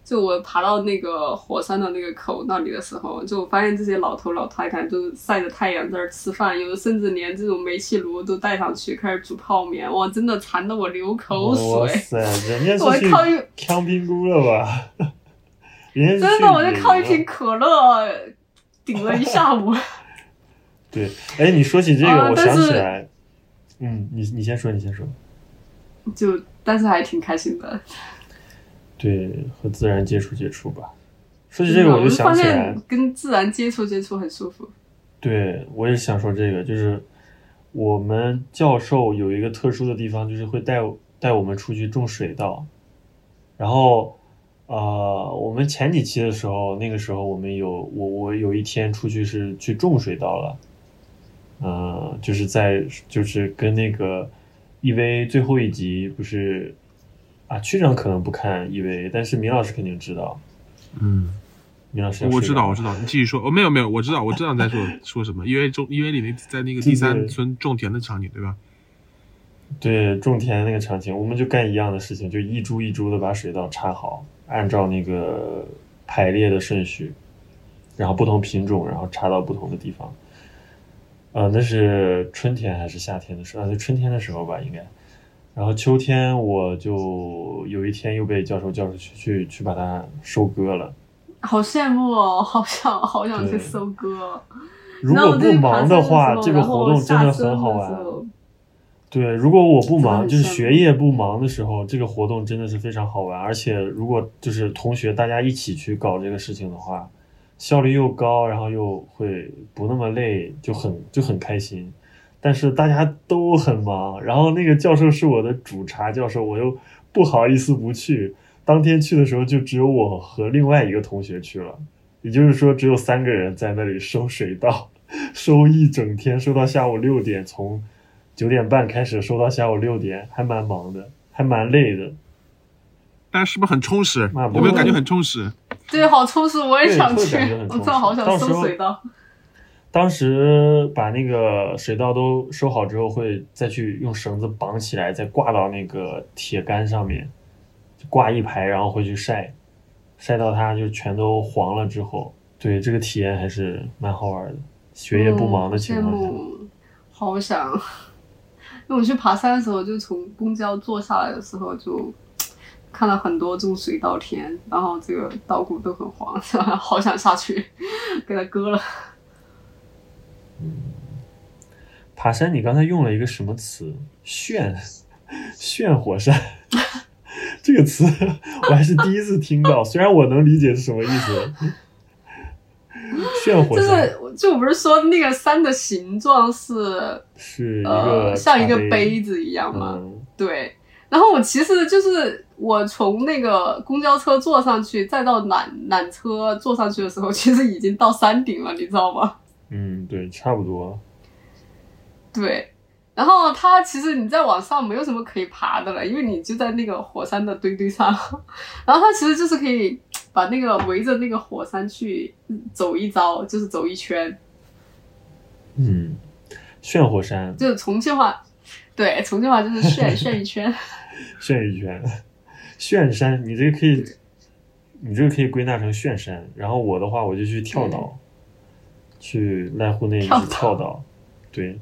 就我爬到那个火山的那个口那里的时候，就我发现这些老头老太太都晒着太阳在那儿吃饭，有的甚至连这种煤气炉都带上去开始煮泡面，哇，真的馋得我流口水。哇塞，人家是去我靠一康冰菇了吧？人家是真的，我就靠一瓶可乐顶了一下午。对，哎，你说起这个，我想起来，嗯，你你先说，你先说。就但是还挺开心的。对，和自然接触接触吧。说起这个，我就想起来现，跟自然接触接触很舒服。对我也想说这个，就是我们教授有一个特殊的地方，就是会带带我们出去种水稻。然后，呃，我们前几期的时候，那个时候我们有我我有一天出去是去种水稻了，呃，就是在就是跟那个 EV 最后一集不是啊，区长可能不看 EVA，但是明老师肯定知道，嗯，明老师我知道，我知道，你继续说。哦，没有没有，我知道，我知道你在说说什么，因为种因为里面在那个第三村种田的场景，对吧？对，种田那个场景，我们就干一样的事情，就一株一株的把水稻插好，按照那个排列的顺序，然后不同品种，然后插到不同的地方。呃，那是春天还是夏天的时候？啊，就春天的时候吧，应该。然后秋天我就有一天又被教授叫出去去去把它收割了。好羡慕哦，好想好想去收割。如果不忙的话，这个活动真的很好玩。对，如果我不忙，就是学业不忙的时候，这个活动真的是非常好玩。而且如果就是同学大家一起去搞这个事情的话，效率又高，然后又会不那么累，就很就很开心。但是大家都很忙，然后那个教授是我的主查教授，我又不好意思不去。当天去的时候，就只有我和另外一个同学去了，也就是说，只有三个人在那里收水稻，收一整天，收到下午六点，从九点半开始收到下午六点，还蛮忙的，还蛮累的。但是是不是很充实？有没有感觉很充实？对，好充实，我也想去我正好想收水稻。当时把那个水稻都收好之后，会再去用绳子绑起来，再挂到那个铁杆上面，就挂一排，然后回去晒，晒到它就全都黄了之后，对这个体验还是蛮好玩的。学业不忙的情况下，好想。因为我去爬山的时候，就从公交坐下来的时候，就看到很多种水稻田，然后这个稻谷都很黄，好想下去给它割了。爬山你刚才用了一个什么词？炫，炫火山。这个词 我还是第一次听到，虽然我能理解是什么意思。炫火就山是，就我不是说那个山的形状是是一个呃像一个杯子一样吗？嗯，对。然后我其实就是我从那个公交车坐上去，再到缆缆车坐上去的时候，其实已经到山顶了，你知道吗？嗯，对，差不多。对。然后它其实你在往上没有什么可以爬的了，因为你就在那个火山的堆堆上。然后它其实就是可以把那个围着那个火山去走一遭，就是走一圈。嗯，炫火山，就是重庆话，对，重庆话就是炫 炫一圈。炫一圈，炫山，你这个可以，你这个可以归纳成炫山。然后我的话，我就去跳岛，去濑户内一直跳岛。对，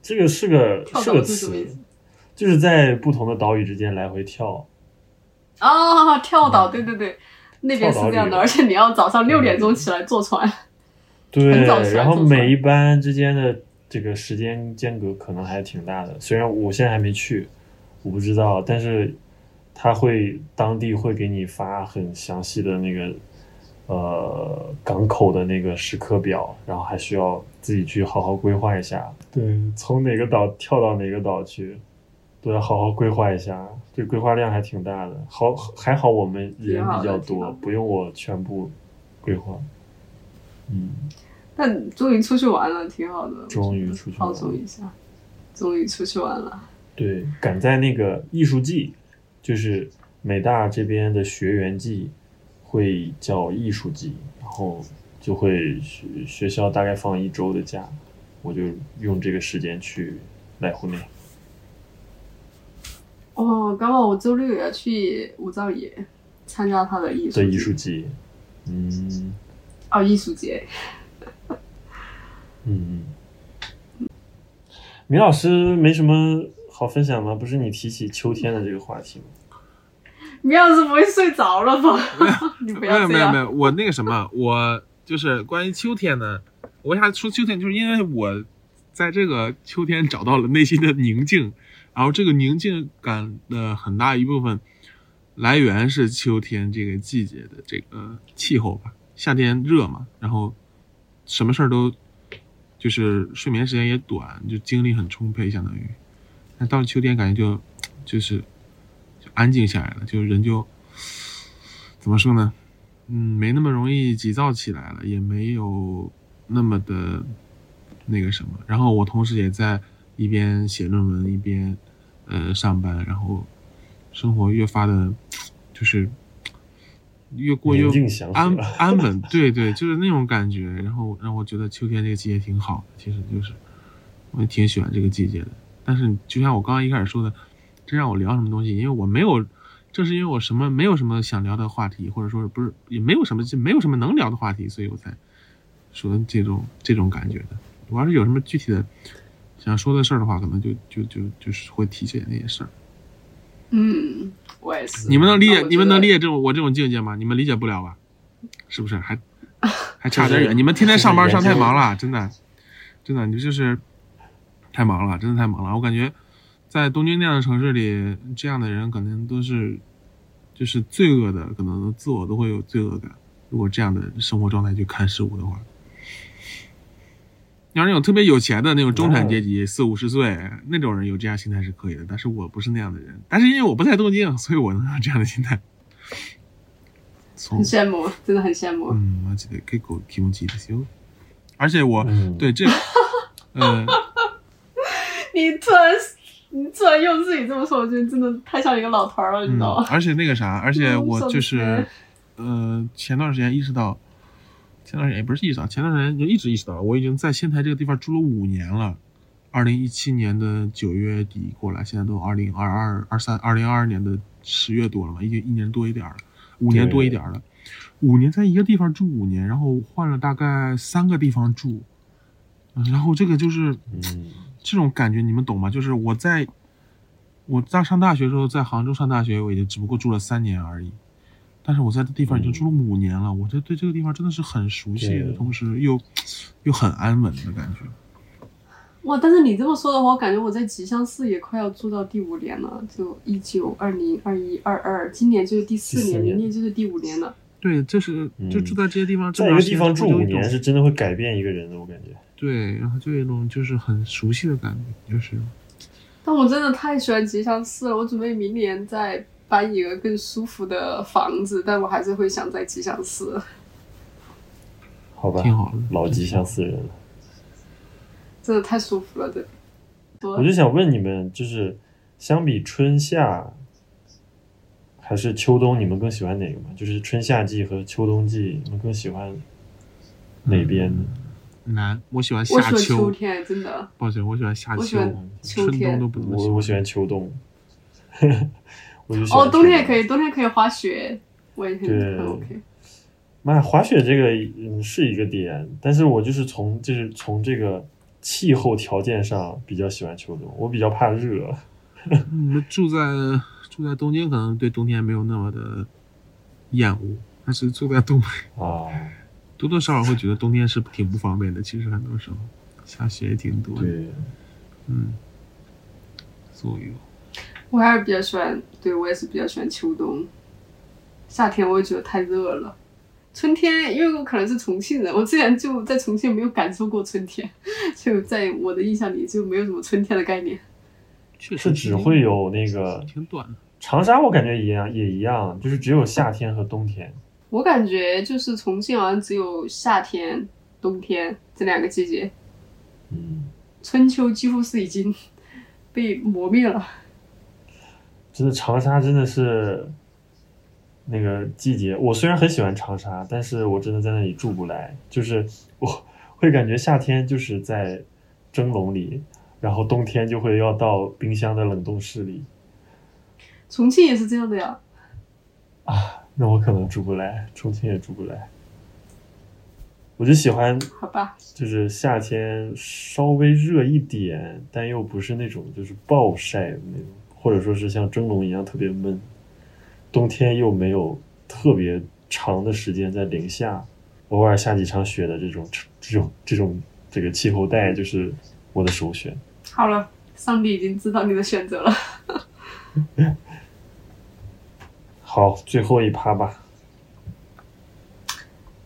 这个是个跳是个词，就是在不同的岛屿之间来回跳。啊，跳岛，对对对，那边是这样的，而且你要早上六点钟起来坐船。对 然后每一班之间的这个时间间隔可能还挺大的。虽然我现在还没去，我不知道，但是他会当地会给你发很详细的那个呃港口的那个时刻表，然后还需要自己去好好规划一下。对，从哪个岛跳到哪个岛去，都要好好规划一下。这规划量还挺大的。好，还好我们人比较多，不用我全部规划。嗯。但终于出去玩了，挺好的。终于出去玩放松一下，终于出去玩了。对，赶在那个艺术季，就是美大这边的学员季，会叫艺术季，然后就会学学校大概放一周的假，我就用这个时间去来湖内。哦，刚好我周六也要去武藏野参加他的艺术的艺术季，嗯哦，艺术节。嗯，米老师没什么好分享吗？不是你提起秋天的这个话题吗？你要是不会睡着了吧？你不没。有没有没有，我那个什么，我就是关于秋天呢，我为啥说秋天，就是因为我在这个秋天找到了内心的宁静，然后这个宁静感的很大一部分，来源是秋天这个季节的这个气候吧。夏天热嘛，然后什么事儿都就是睡眠时间也短，就精力很充沛，相当于。那到了秋天，感觉就就是就安静下来了，就人就怎么说呢？嗯，没那么容易急躁起来了，也没有那么的那个什么。然后我同时也在一边写论文一边呃上班，然后生活越发的，就是越过越安 安稳，对对，就是那种感觉。然后让我觉得秋天这个季节挺好的，其实就是我也挺喜欢这个季节的。但是就像我刚刚一开始说的，这让我聊什么东西？因为我没有，正是因为我什么没有什么想聊的话题，或者说是不是也没有什么就没有什么能聊的话题，所以我才说这种这种感觉的。我要是有什么具体的想说的事儿的话，可能就就就就是会提起来那些事儿。嗯，我也是。你们能理解你们能理解这种我这种境界吗？你们理解不了吧？是不是？还 还差点就是远。你们天天上班上太忙了，真的，真的，你就是太忙了，真的太忙了。我感觉在东京那样的城市里，这样的人可能都是就是罪恶的，可能自我都会有罪恶感。如果这样的生活状态去看事物的话，要是那种特别有钱的那种中产阶级，四五十岁那种人有这样心态是可以的，但是我不是那样的人。但是因为我不在东京，所以我能有这样的心态。从很羡慕，真的很羡慕。嗯，マジで結構気持ちいいですよ。而且我、嗯对这，呃，你突然 你突然用自己这么说，我觉得真的太像一个老头儿了，你知嗯道吗？，而且那个啥，而且嗯 我就是，呃，前段时间意识到，前段时间也不是意识到，前段时间就一直意识到，我已经在仙台这个地方住了五年了。二零一七年的九月底过来，现在都二零二二、二三、二零二二年的十月多了嘛，已经一年多一点儿了，五年多一点儿了。五年在一个地方住五年，然后换了大概三个地方住，嗯然后这个就是嗯，这种感觉你们懂吗？就是我在我在上大学的时候，在杭州上大学，我也就只不过住了三年而已。但是我在这地方已经住了五年了，我这对这个地方真的是很熟悉的，同时又 又很安稳的感觉。哇！但是你这么说的话，我感觉我在吉祥寺也快要住到第五年了，就一九、二零、二一、二二，今年就是第四年，明年就是第五年了。对，这是就嗯住在这些地方，在一个地方住五年是真的会改变一个人的，我感觉。对，然后就有一种就是很熟悉的感觉，就是但我真的太喜欢吉祥寺了，我准备明年再搬一个更舒服的房子，但我还是会想在吉祥寺。好吧，挺好的。老吉祥寺人了。真的太舒服了，这。我就想问你们，就是相比春夏还是秋冬，你们更喜欢哪个嘛？就是春夏季和秋冬季，你们更喜欢哪边呢？难，我喜欢我夏喜欢秋秋，天，真的。抱歉，我喜欢夏秋我喜欢，秋春冬天都不怎么我我喜欢秋冬，我就喜哦，欢哦冬天也可以，冬天可以滑雪，我也很 OK。妈，滑雪这个嗯是一个点，但是我就是从就是从这个气候条件上比较喜欢秋冬，我比较怕热。你们住在住在东京，可能对冬天没有那么的厌恶，但是住在东北，啊，多多少少会觉得冬天是挺不方便的。其实很多时候下雪也挺多的，对，嗯，左右我还是比较喜欢，对我也是比较喜欢秋冬。夏天我也觉得太热了。春天，因为我可能是重庆人，我之前就在重庆没有感受过春天，就在我的印象里就没有什么春天的概念。确实是只会有那个挺短的。长沙，我感觉一样也一样，就是只有夏天和冬天。我感觉就是重庆好像只有夏天、冬天这两个季节，嗯，春秋几乎是已经 被磨灭了。真的长沙真的是那个季节，我虽然很喜欢长沙，但是我真的在那里住不来，就是我会感觉夏天就是在蒸笼里，然后冬天就会要到冰箱的冷冻室里重庆也是这样的呀。啊，那我可能住不来，重庆也住不来。我就喜欢好吧，就是夏天稍微热一点，但又不是那种就是暴晒的那种，或者说是像蒸笼一样特别闷。冬天又没有特别长的时间在零下，偶尔下几场雪的这种这种这种这个气候带就是我的首选。好了，上帝已经知道你的选择了。好好，最后一趴吧。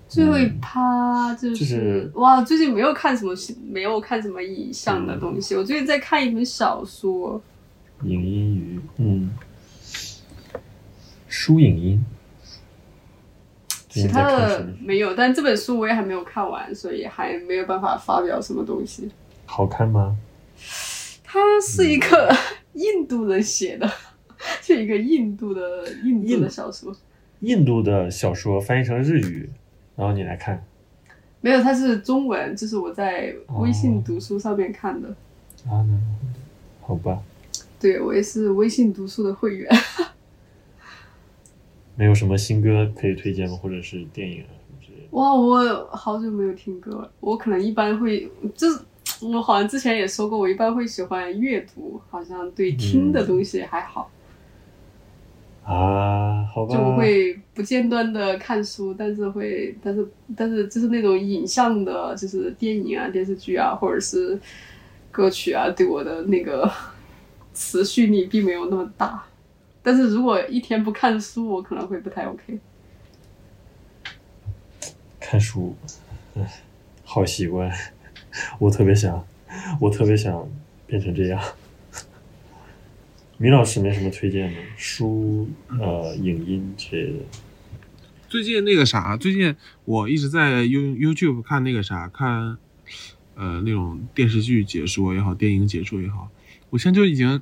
最后一趴就是、就是哇，最近没有看什么没有看什么影像的东西，我最近在看一本小说，影音鱼，嗯，书影音。其他的？没有，但这本书我也还没有看完，所以还没有办法发表什么东西。好看吗？它是一个 印度人写的，是一个印度的印度的小说。印度的小说翻译成日语，然后你来看没有，它是中文，就是我在微信读书上面看的。啊？那好吧，对我也是微信读书的会员。没有什么新歌可以推荐吗？或者是电影啊什么之类的？哇，我好久没有听歌了。我可能一般会，就是我好像之前也说过，我一般会喜欢阅读，好像对听的东西还好。啊，好吧，就我会不间断的看书，但是会，但是但是就是那种影像的，就是电影啊、电视剧啊，或者是歌曲啊，对我的那个持续力并没有那么大。但是如果一天不看书，我可能会不太 OK。看书，唉，好习惯，我特别想，我特别想变成这样。米老师没什么推荐的书、呃，影音之类的。最近那个啥，最近我一直在 You YouTube 看那个啥，看呃那种电视剧解说也好，电影解说也好，我现在就已经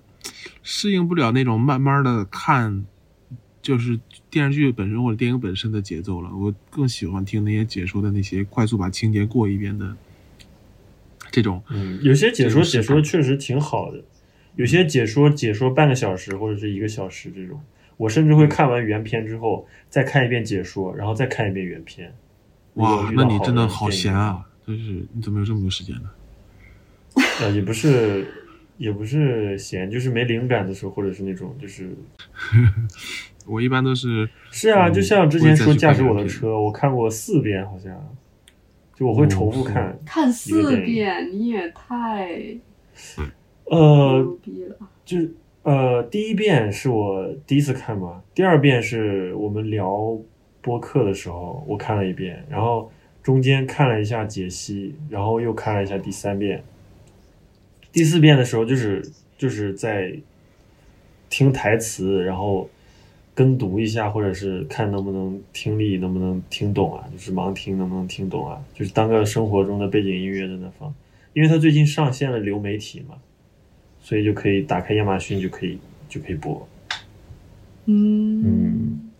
适应不了那种慢慢的看，就是电视剧本身或者电影本身的节奏了。我更喜欢听那些解说的那些快速把情节过一遍的这种。嗯，有些解说解说确实挺好的，有些解说解说半个小时或者是一个小时这种，我甚至会看完原片之后再看一遍解说，然后再看一遍原片。哇，那你真的的好闲啊！就是，你怎么有这么多时间呢？啊，也不是，也不是闲，就是没灵感的时候，或者是那种就是 我一般都是是啊，嗯就像之前说驾驶我的车，我看过四遍，好像，就我会重复哦看。看四遍，你也太呃。就是呃，第一遍是我第一次看嘛，第二遍是我们聊播客的时候我看了一遍，然后中间看了一下解析，然后又看了一下第三遍。第四遍的时候就是就是在听台词，然后跟读一下，或者是看能不能听力能不能听懂啊，就是盲听能不能听懂啊，就是当个生活中的背景音乐在那放。因为他最近上线了流媒体嘛，所以就可以打开亚马逊就可以就可以播。嗯嗯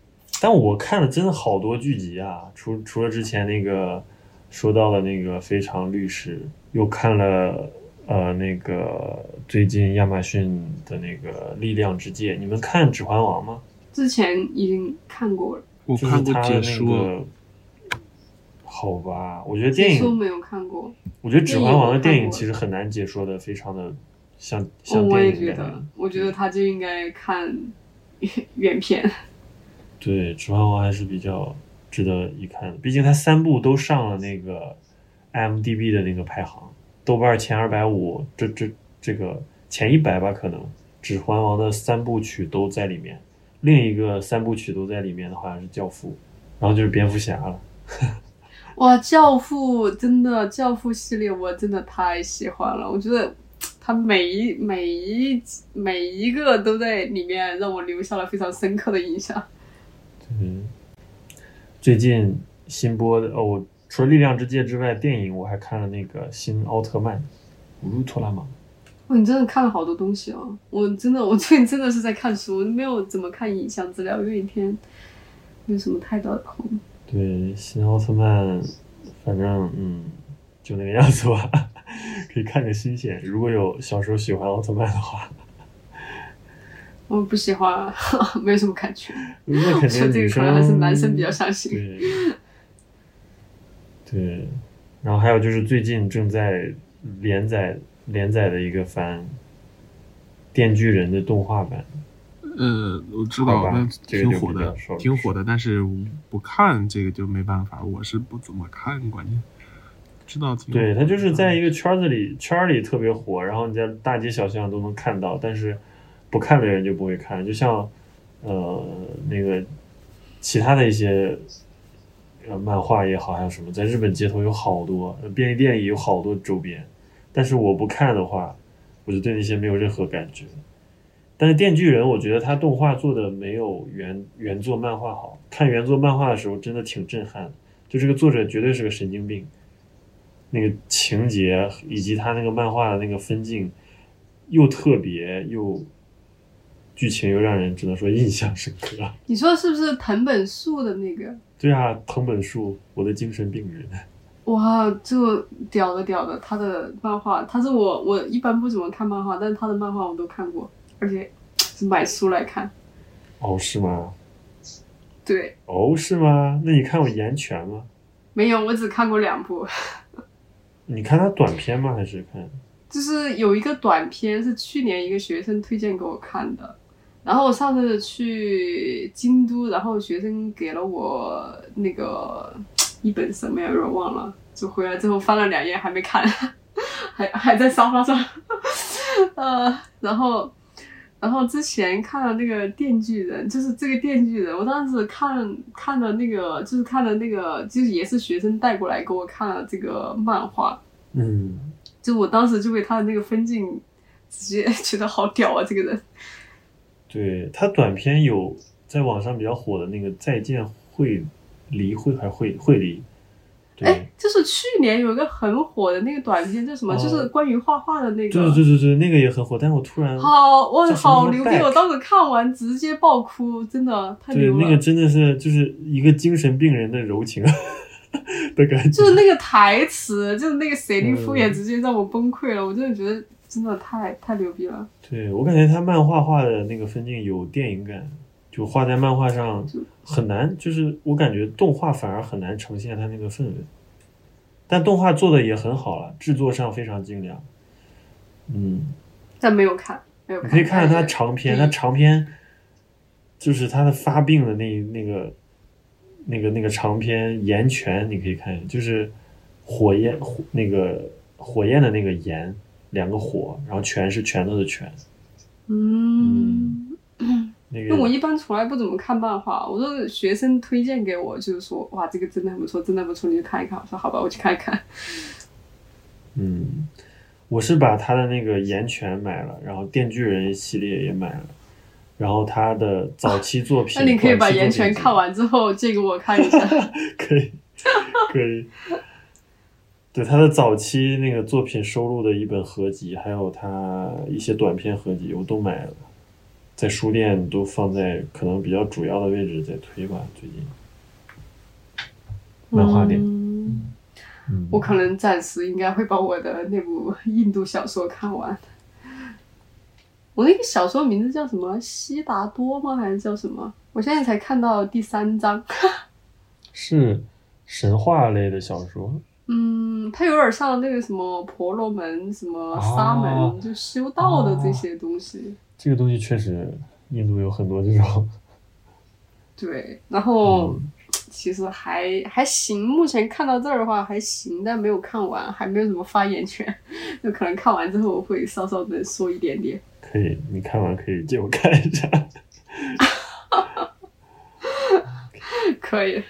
但我看了真的好多剧集啊，除除了之前那个说到的那个《非常律师》，又看了呃那个最近亚马逊的那个《力量之戒》，你们看《指环王》吗？之前已经看过了，就是我看过它的那解说，个。好吧，我觉得电影，没有看过。我觉得《指环王》的电影其实很难解说的，非常的像哦，像我也。觉得，我觉得他就应该看原片。对，《指环王》还是比较值得一看的，毕竟他三部都上了那个 IMDB 的那个排行，豆瓣前二百五，这这这个前一百吧，可能《指环王》的三部曲都在里面。另一个三部曲都在里面的话是《教父》，然后就是蝙蝠侠了。哇，教父真的，教父系列我真的太喜欢了，我觉得他每一每一每一个都在里面让我留下了非常深刻的印象。嗯，最近新播的哦，我除了《力量之戒》之外，电影我还看了那个新奥特曼，乌鲁托拉玛。哇，你真的看了好多东西哦！我真的，我最近真的是在看书，没有怎么看影像资料，因为一天没有什么太大的空。对，新奥特曼，反正嗯，就那个样子吧，可以看个新鲜。如果有小时候喜欢奥特曼的话，我不喜欢，没有什么感觉。那肯定女生这个可能还是男生比较伤心。对，对，然后还有就是最近正在连载连载的一个番《电锯人》的动画版，呃，我知道那这个挺火的挺火的，但是不看这个就没办法，我是不怎么看，关键知道挺对，他就是在一个圈子里圈里特别火，然后你在大街小巷都能看到，但是不看的人就不会看。就像呃那个其他的一些呃漫画也好，还有什么，在日本街头有好多，便利店也有好多周边。但是我不看的话，我就对那些没有任何感觉。但是《电锯人》，我觉得他动画做的没有原原作漫画好。看原作漫画的时候，真的挺震撼的。就这个作者绝对是个神经病，那个情节以及他那个漫画的那个分镜，又特别又剧情又让人只能说印象深刻。你说是不是藤本树的那个？对啊，藤本树，我的精神病人。哇，这屌的屌的，他的漫画，他是我我一般不怎么看漫画，但是他的漫画我都看过，而且是买书来看。哦，是吗？对，哦，是吗？那你看过《岩泉》吗？没有，我只看过两部。你看他短片吗？还是看？就是有一个短片是去年一个学生推荐给我看的，然后我上次去京都，然后学生给了我那个一本什么呀，有点忘了，就回来之后翻了两页还没看，还还在沙发上，呃，然后。然后之前看了那个《电锯人》，就是这个《电锯人》，我当时看看了那个，就是看了那个，就是也是学生带过来给我看了这个漫画。嗯，就我当时就被他的那个分镜直接 觉得好屌啊！这个人。对他短片有在网上比较火的那个《再见会离会还惠惠梨。哎，就是去年有一个很火的那个短片，叫什么？就是关于画画的那个。对对对对，那个也很火，但是我突然好，我好牛逼！我当时看完直接爆哭，真的太牛了。对，那个真的是就是一个精神病人的柔情 的感觉。就是那个台词，就是那个谁利夫也直接让我崩溃了。我真的觉得真的太太牛逼了。对我感觉他漫画画的那个分镜有电影感。就画在漫画上很难，就是我感觉动画反而很难呈现它那个氛围，但动画做的也很好了，制作上非常精良。嗯，但没有看，没有看。你可以看看它长篇，它长篇就是它的发病的那那个那个那个长篇岩泉，你可以看，就是火焰火那个火焰的那个炎，两个火，然后泉是拳头的拳。嗯。因为我一般从来不怎么看漫画，我都是学生推荐给我，就是说哇，这个真的很不错，真的不错，你去看一看。我说好吧，我去看一看。嗯，我是把他的那个《岩泉》买了，然后《电锯人》系列也买了，然后他的早期作品。那你可以把《岩泉》看完之后借给我看一下。可以，可以。对他的早期那个作品收录的一本合集，还有他一些短片合集，我都买了。在书店都放在可能比较主要的位置在推吧，最近。漫画店。嗯，我可能暂时应该会把我的那部印度小说看完。我那个小说名字叫什么？悉达多吗？还是叫什么？我现在才看到第三章。是神话类的小说。嗯，它有点像那个什么婆罗门、什么沙门，就修道的这些东西。这个东西确实，印度有很多这种。对，然后其实还还行，目前看到这儿的话还行，但没有看完，还没有什么发言权，就可能看完之后会稍稍的说一点点。可以，你看完可以借我看一下。可以。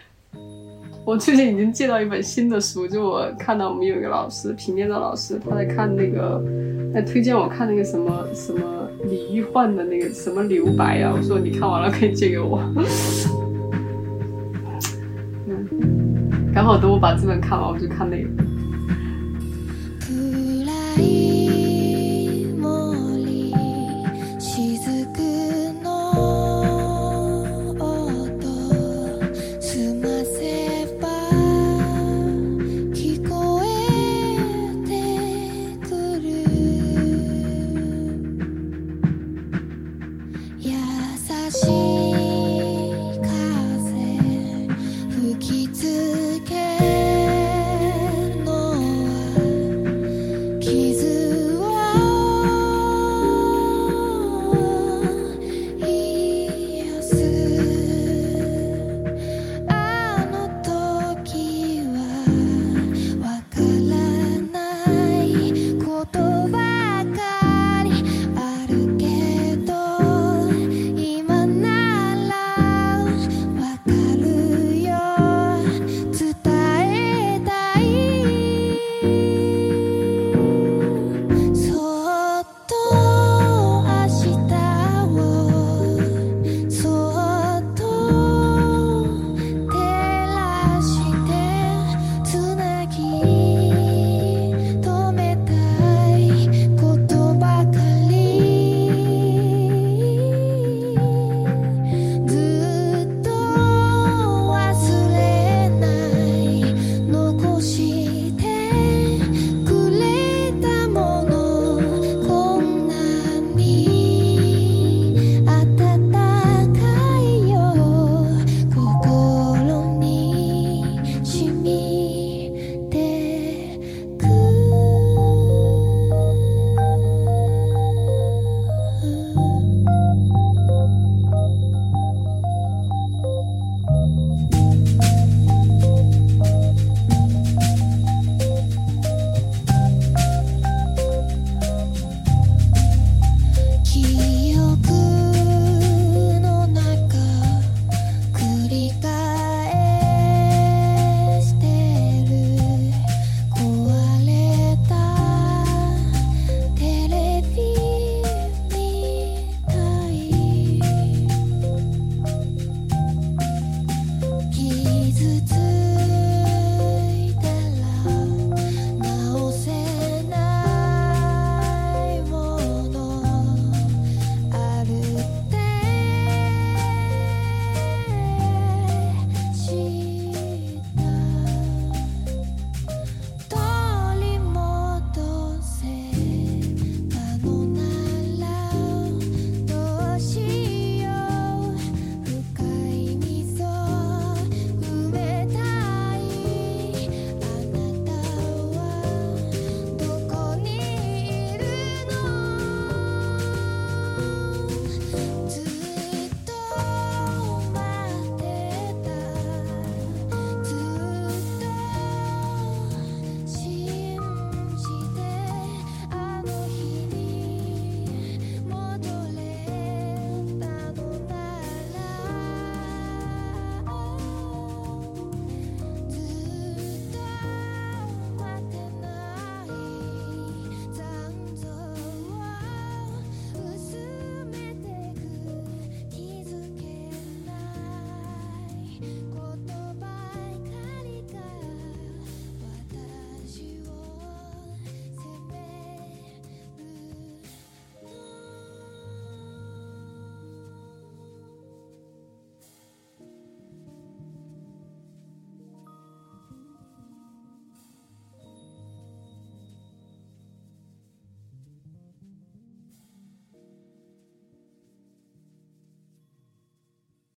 我最近已经借到一本新的书，就我看到我们有一个老师，平面的老师，他在看那个，在推荐我看那个什么什么李玉焕的那个什么留白啊，我说你看完了可以借给我。嗯，刚好等我把这本看完，我就看那个。